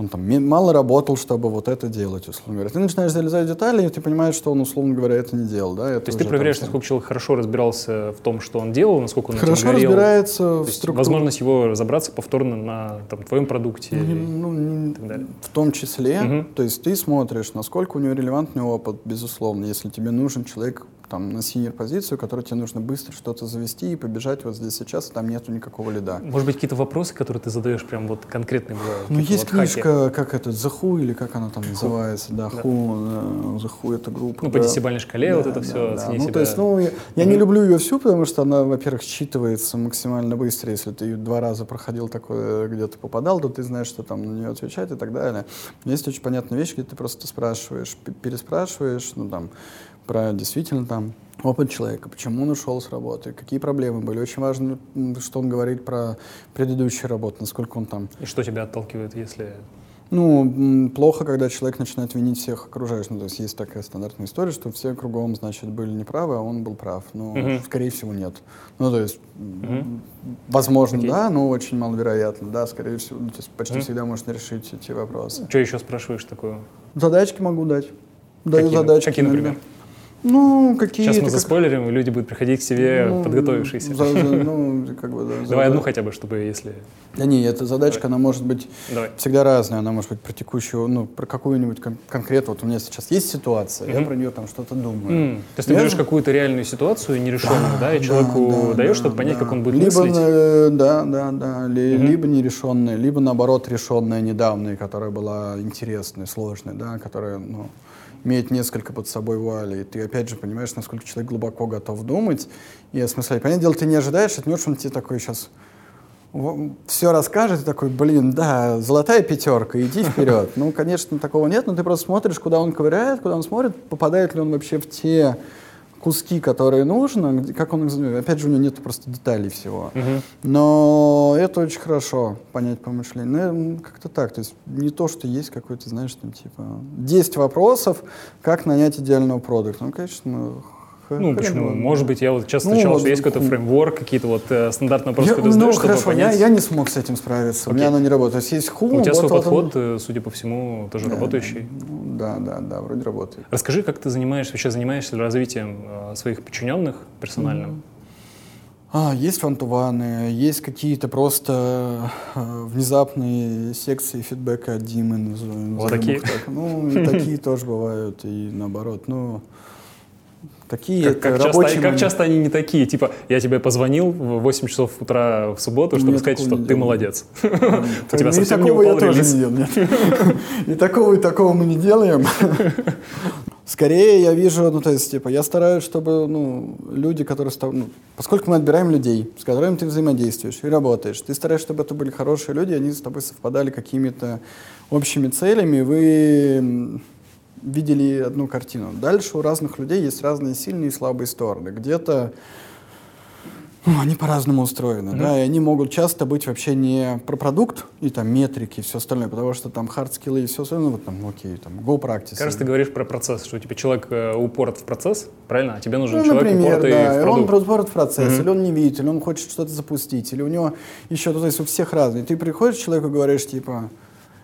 он там мало работал, чтобы вот это делать, условно говоря. Ты начинаешь залезать в детали, и ты понимаешь, что он, условно говоря, это не делал, да? это То есть ты там проверяешь, всё. насколько человек хорошо разбирался в том, что он делал, насколько он Хорошо горел. разбирается То в структуре. возможность его разобраться повторно на там, твоем продукте. Ну, или- ну, не- так далее. в том числе, Мгм. то есть ты смотришь, насколько у него релевантный опыт, безусловно. Если тебе нужен человек там, на синер позицию, который тебе нужно быстро что-то завести и побежать вот здесь сейчас, там нету никакого лида. Может быть, какие-то вопросы, которые ты задаешь, прям вот конкретные? Ну, есть вот хаки? книжка, как это, The Who, или как она там называется, да, да, The Who это группа. Ну, по да. шкале вот это все, да. оцени Ну, себя. то есть, ну, я, я не люблю ее всю, потому что она, во-первых, считывается максимально быстро. Если ты два раза проходил такое, где ты попадал, то ты знаешь, что там на нее отвечать и так далее. Есть очень понятная вещь, где ты просто спрашиваешь, переспрашиваешь, ну, там, про действительно там опыт человека, почему он ушел с работы, какие проблемы были. Очень важно, что он говорит про предыдущую работу, насколько он там И что тебя отталкивает, если... ну, плохо, когда человек начинает винить всех окружающих. Ну, то есть есть такая стандартная история, что все кругом, значит, были неправы, а он был прав. Но, Мгм. скорее всего, нет. Ну, то есть, м, возможно, Окей. да, но очень маловероятно. Да, скорее всего, ну, то есть почти Мгм. всегда можно решить эти вопросы. Что еще спрашиваешь такое? Задачки могу дать. Даю Какие, задачки. какие, иногда. например? Ну, какие Сейчас мы как- заспойлерим, и люди будут приходить к себе ну, подготовившиеся. за- за- ну, как бы, да, за- Давай одну хотя бы, чтобы если... Да не, эта задачка, она может быть Давай. всегда разная. Она может быть про текущую, ну, про какую-нибудь кон- конкретно. Вот у меня сейчас есть ситуация, я Мгм. про нее там что-то думаю. М, То есть ты Я- берешь какую-то реальную ситуацию, нерешенную, да, и человеку да, даешь, да, чтобы понять, да. как он будет либо, мыслить. э, Да, да, да. Ли- Мгм. Либо нерешенная, либо наоборот решенная недавно, которая была интересной, сложной, да, которая, ну, имеет несколько под собой вуалей. Ты опять же понимаешь, насколько человек глубоко готов думать и осмыслять. Понятное дело, ты не ожидаешь от него, что он тебе такой сейчас все расскажет, и такой, блин, да, золотая пятерка, иди вперед. Ну, конечно, такого нет, но ты просто смотришь, куда он ковыряет, куда он смотрит, попадает ли он вообще в те куски, которые нужно, как он их Опять же, у него нет просто деталей всего. Мгм. Но это очень хорошо понять по мышлению. Ну, как-то так. То есть не то, что есть какой-то, знаешь, там типа 10 вопросов, как нанять идеального продукта. Ну, конечно, Ну, хрен почему? его. Может быть, я вот часто Ну, встречал, вот, что есть какой-то фреймворк, какие-то вот э, стандартные вопросы, Я- которые ну, задаешь, хорошо, я, я не смог с этим справиться. У Окей. меня оно не работает. Есть хум, У тебя свой подход, э, судя по всему, тоже Да, работающий. ну, Да, да, да, вроде работает. Расскажи, как ты занимаешься, вообще занимаешься развитием э, своих подчиненных персональным? А, есть вантуваны, есть какие-то просто э, внезапные секции фидбэка от Димы. назовем- Вот такие? так. Ну, и такие тоже бывают, и наоборот. Ну, такие Как, как часто, рабочие как моменты. часто они не такие? Типа, я тебе позвонил в 8 часов утра в субботу, чтобы Нет, сказать, что ты молодец. У тебя и совсем не упал релиз? И такого, и такого мы не делаем. Скорее я вижу, ну, то есть, типа, я стараюсь, чтобы, ну, люди, которые, ну, поскольку мы отбираем людей, с которыми ты взаимодействуешь и работаешь, ты стараешься, чтобы это были хорошие люди, они с тобой совпадали какими-то общими целями, вы видели одну картину. Дальше у разных людей есть разные сильные и слабые стороны. Где-то ну, они по-разному устроены, да, и они могут часто быть вообще не про продукт и там метрики и все остальное, потому что там хардскиллы и все остальное, вот там, окей, там, GoPractice. Кажется, ты говоришь про процесс, что типа человек э, упорот в процесс, правильно? А тебе нужен ну, человек например, упоротый да, в и он продукт. упорот в процесс, Мгм. или он не видит, или он хочет что-то запустить, или у него еще, ну, то есть у всех разные. Ты приходишь к человеку и говоришь, типа,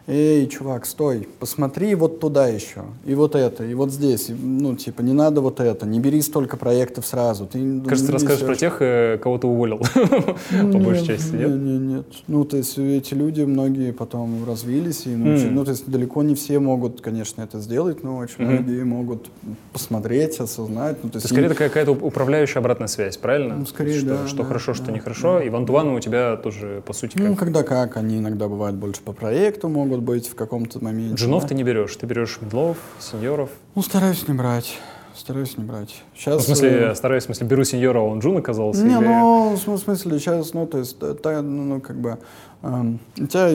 эй, чувак, стой, посмотри вот туда еще, и вот это, и вот здесь, и, ну, типа, не надо вот это, не бери столько проектов сразу. Ты, ну, Кажется, ты расскажешь про тех, э, кого ты уволил, по большей части, нет, нет? нет, нет. Ну, то есть эти люди, многие потом развились, и ну, то есть далеко не все могут, конечно, это сделать, но очень многие могут посмотреть, осознать. Ну, то есть скорее, такая какая-то управляющая обратная связь, правильно? Ну, скорее, да, Что хорошо, что нехорошо. И вантуваны у тебя тоже, по сути, ну, когда как, они иногда бывают больше по проекту, могут быть в каком-то моменте. Джинов да. ты не берешь, ты берешь медлов, сеньоров. Ну, стараюсь не брать. Стараюсь не брать. Ну, Сейчас, в смысле, э, стараюсь, в смысле, беру сеньора, а он джун оказался? Не, или- ну, в см- смысле, сейчас, ну, то есть, та- ну, ну, как бы, эм, у тебя,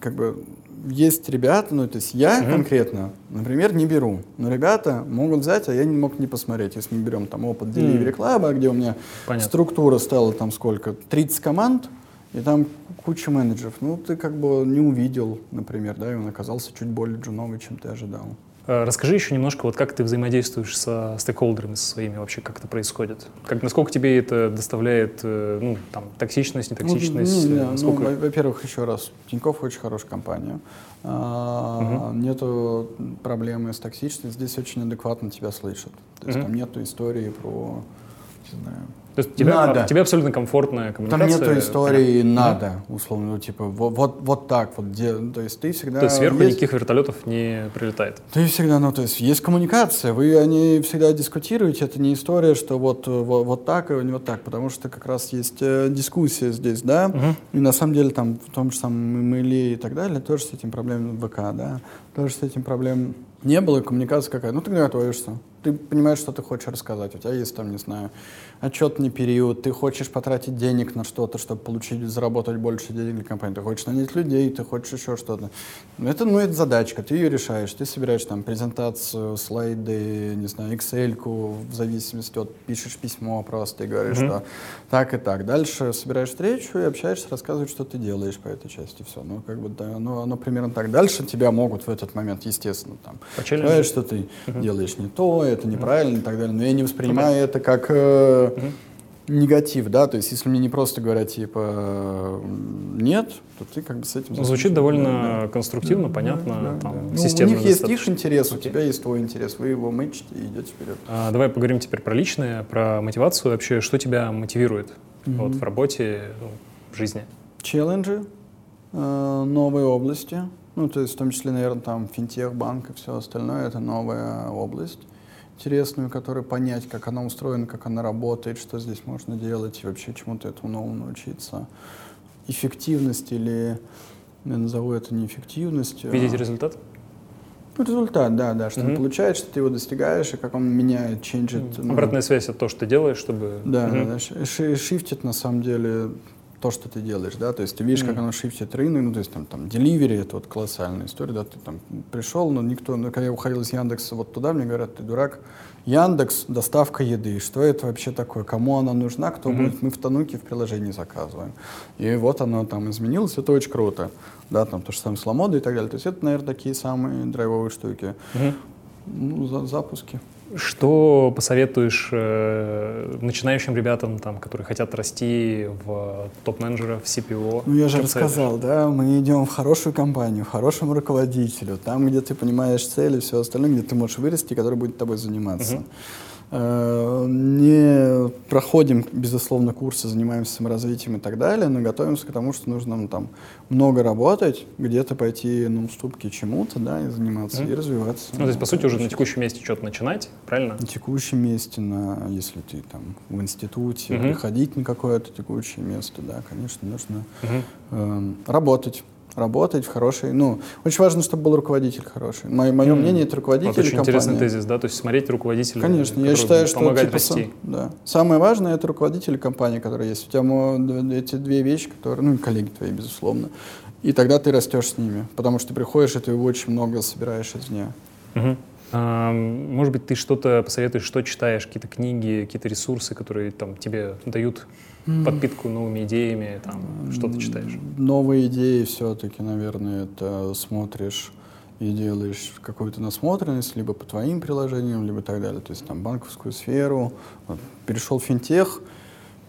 как бы, есть ребята, ну, то есть я угу. конкретно, например, не беру, но ребята могут взять, а я не мог не посмотреть. Если мы берем там опыт Delivery Club, где у меня Понятно. структура стала там сколько, 30 команд, и там куча менеджеров. Ну, ты как бы не увидел, например, да, и он оказался чуть более джуновый, чем ты ожидал. Э, расскажи еще немножко, вот как ты взаимодействуешь со стейкхолдерами, со своими вообще, как это происходит? Как, насколько тебе это доставляет, э, ну, там, токсичность, нетоксичность? Ну, не, не, сколько... ну, во-первых, еще раз, Тинькофф очень хорошая компания. А, угу. Нету проблемы с токсичностью, здесь очень адекватно тебя слышат. То есть угу. там нету истории про, не знаю, то есть тебе, надо. тебе абсолютно комфортная коммуникация? Там нету истории «надо», условно, ну, типа вот, вот, вот так вот. Где, то есть ты всегда... То есть сверху есть... никаких вертолетов не прилетает? Ты всегда, ну то есть есть коммуникация, вы о ней всегда дискутируете, это не история, что вот, вот, вот так и не вот так, потому что как раз есть э, дискуссия здесь, да, угу. и на самом деле там в том же самом мейле и так далее тоже с этим проблемами в ВК, да, тоже с этим проблем не было, коммуникация какая, ну ты готовишься, ты понимаешь, что ты хочешь рассказать, у тебя есть там, не знаю, отчетный период, ты хочешь потратить денег на что-то, чтобы получить, заработать больше денег для компании, ты хочешь нанять людей, ты хочешь еще что-то. Ну, это, ну, это задачка, ты ее решаешь, ты собираешь там презентацию, слайды, не знаю, excel в зависимости от, пишешь письмо просто и говоришь, mm-hmm. что так и так. Дальше собираешь встречу и общаешься, рассказываешь, что ты делаешь по этой части, все. Ну, как бы, да, ну, оно примерно так. Дальше тебя могут в этот момент, естественно, там, сказать, что ты mm-hmm. делаешь не то, это неправильно и так далее. Но я не воспринимаю это как... Э, негатив, да, то есть если мне не просто говорят типа нет, то ты как бы с этим... Ну, звучит довольно да, конструктивно, да, понятно, да, там, да. Ну, у них есть их интерес, okay. у тебя есть твой интерес, вы его мэчите и идете вперед. А, давай поговорим теперь про личное, про мотивацию вообще, что тебя мотивирует mm-hmm. вот, в работе, ну, в жизни? Челленджи, э, новые области, ну, то есть в том числе, наверное, там финтех, банк и все остальное, это новая область интересную, которую понять, как она устроена, как она работает, что здесь можно делать и вообще чему-то этому новому научиться. Эффективность или, я назову это неэффективностью. Видеть результат? Ну, результат, да, да, что mm-hmm. ты получаешь, что ты его достигаешь, и как он меняет, ченджит. Mm-hmm. Ну, Обратная связь от того, что ты делаешь, чтобы... Да, mm-hmm. да, да, шифтит на самом деле то, что ты делаешь, да, то есть ты видишь, mm. как оно шифтит рынок, ну, то есть там, там, delivery, это вот колоссальная история, да, ты там пришел, но никто, ну, когда я уходил из Яндекса вот туда, мне говорят, ты дурак, Яндекс, доставка еды, что это вообще такое, кому она нужна, кто mm-hmm. будет, мы в Тануке в приложении заказываем. И вот оно там изменилось, это очень круто, да, там то же самое с Ламодой и так далее, то есть это, наверное, такие самые драйвовые штуки. Mm-hmm. Ну, за, запуски. Что посоветуешь э, начинающим ребятам, там, которые хотят расти в топ-менеджера, в CPO? Ну, я же рассказал, да, мы идем в хорошую компанию, хорошему руководителю, там, где ты понимаешь цели, все остальное, где ты можешь вырасти, который будет тобой заниматься. Uh-huh. Э, не проходим, безусловно, курсы, занимаемся саморазвитием и так далее, но готовимся к тому, что нужно ну, там много работать, где-то пойти на уступки чему-то, да, и заниматься, mm. и развиваться. Ну, то есть, по сути, уже на текущем месте что-то начинать, правильно? На текущем месте, на, если ты там в институте, mm-hmm. приходить на какое-то текущее место, да, конечно, нужно mm-hmm. э, работать работать в хорошей, ну, очень важно, чтобы был руководитель хороший. Мое, мое mm. мнение, это руководитель вот очень компании. интересный тезис, да, то есть смотреть руководителя, Конечно, я считаю, что типа, расти. да. самое важное это руководитель компании, который есть. У тебя эти две вещи, которые, ну, коллеги твои, безусловно, и тогда ты растешь с ними, потому что ты приходишь, и ты очень много собираешь извне. Угу. А, может быть, ты что-то посоветуешь, что читаешь, какие-то книги, какие-то ресурсы, которые там тебе дают подпитку новыми идеями, там, что ты читаешь? Новые идеи все-таки, наверное, это смотришь и делаешь какую-то насмотренность, либо по твоим приложениям, либо так далее. То есть там банковскую сферу. Вот, перешел в финтех,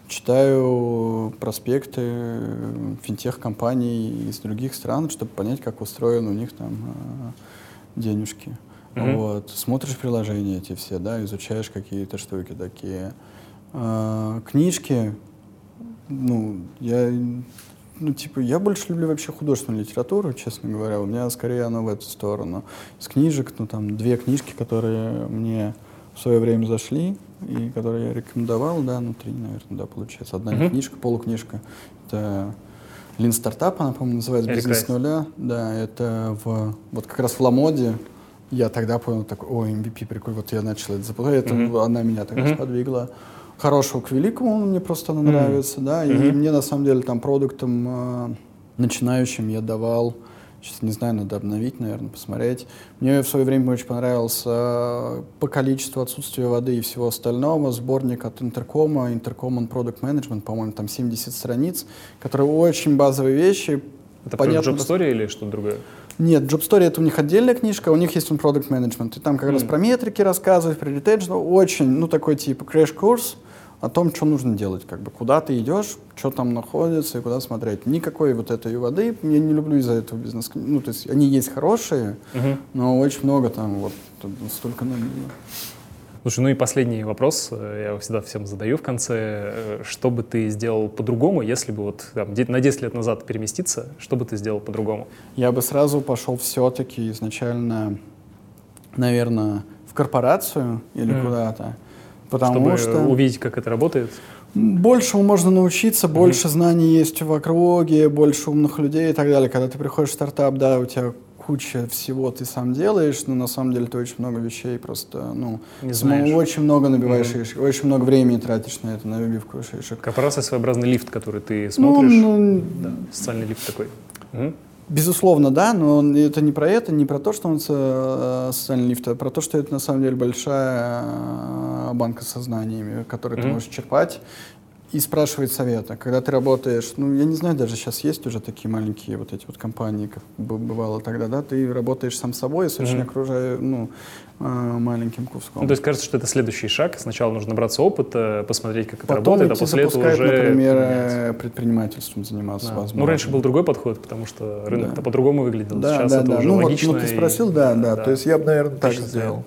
читаю проспекты финтех-компаний из других стран, чтобы понять, как устроены у них там а, денежки. Mm-hmm. Вот. Смотришь приложения эти все, да, изучаешь какие-то штуки такие. А, книжки, ну, я, ну, типа, я больше люблю вообще художественную литературу, честно говоря. У меня скорее оно в эту сторону. С книжек, ну, там, две книжки, которые мне в свое время зашли, и которые я рекомендовал, да, ну, три, наверное, да, получается. Одна mm-hmm. книжка, полукнижка. Это Лин Стартап, она, по-моему, называется «Бизнес с нуля». Да, это в, вот как раз в Ламоде я тогда понял, такой, о, MVP, прикольно, вот я начал это запускать, это mm-hmm. она меня тогда mm-hmm. сподвигла хорошего к великому, мне просто она mm-hmm. нравится, да, mm-hmm. и мне на самом деле там продуктом э, начинающим я давал Сейчас не знаю, надо обновить, наверное, посмотреть. Мне в свое время очень понравился э, по количеству отсутствия воды и всего остального сборник от Интеркома, Intercommon Product Management, по-моему, там 70 страниц, которые очень базовые вещи. Это Понятно, про Job Story или что-то другое? Нет, Job Story это у них отдельная книжка, у них есть он Product Management. И там как mm. раз про метрики рассказывают, про retention. Очень, ну, такой типа crash-курс о том, что нужно делать, как бы куда ты идешь, что там находится и куда смотреть. Никакой вот этой воды, я не люблю из-за этого бизнес. Ну, то есть они есть хорошие, uh-huh. но очень много там вот столько на Слушай, ну и последний вопрос, э, я его всегда всем задаю в конце. Э, что бы ты сделал по-другому, если бы вот там, на 10 лет назад переместиться, что бы ты сделал по-другому? Я бы сразу пошел все-таки изначально, наверное, в корпорацию или mm. куда-то. Потому Чтобы что увидеть, как это работает? Большему можно научиться, больше mm-hmm. знаний есть в округе, больше умных людей и так далее. Когда ты приходишь в стартап, да, у тебя куча всего ты сам делаешь, но на самом деле ты очень много вещей просто, ну, Не знаешь. очень много набиваешь mm-hmm. шишек, очень много времени тратишь на это, на выбивку шишек. Корпорация своеобразный лифт, который ты смотришь, ну, ну, да, социальный лифт такой. Угу. Безусловно, да, но это не про это, не про то, что он э, социальный лифт, а про то, что это на самом деле большая э, банка со знаниями, которые mm-hmm. ты можешь черпать и спрашивает совета. Когда ты работаешь, ну, я не знаю, даже сейчас есть уже такие маленькие вот эти вот компании, как бывало тогда, да, ты работаешь сам собой очень mm-hmm. окружая, ну, маленьким куском. Ну, то есть кажется, что это следующий шаг. Сначала нужно набраться опыта, посмотреть, как это Потом работает, а после этого уже... например, менять. предпринимательством заниматься, да. возможно. Ну, раньше был другой подход, потому что рынок-то да. по-другому выглядел. Да, сейчас да, это да. уже ну, логично. Вот, ну, ты спросил, и... да, да, да. То есть я бы, наверное, так сделал.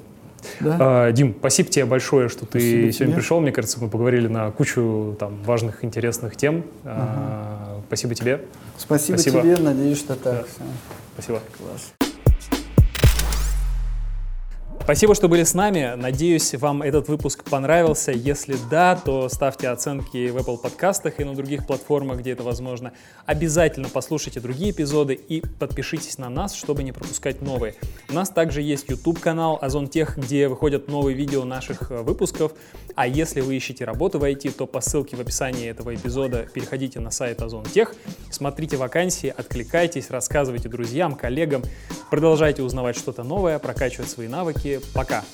Да? А, Дим, спасибо тебе большое, что ты спасибо сегодня тебе. пришел. Мне кажется, мы поговорили на кучу там, важных, интересных тем. Угу. А, спасибо тебе. Спасибо, спасибо тебе. Надеюсь, что так. Да. Спасибо. Класс. Спасибо, что были с нами. Надеюсь, вам этот выпуск понравился. Если да, то ставьте оценки в Apple подкастах и на других платформах, где это возможно. Обязательно послушайте другие эпизоды и подпишитесь на нас, чтобы не пропускать новые. У нас также есть YouTube-канал Озон Тех, где выходят новые видео наших э, выпусков. А если вы ищете работу в IT, то по ссылке в описании этого эпизода переходите на сайт Озон Тех, смотрите вакансии, откликайтесь, рассказывайте друзьям, коллегам, продолжайте узнавать что-то новое, прокачивать свои навыки пока!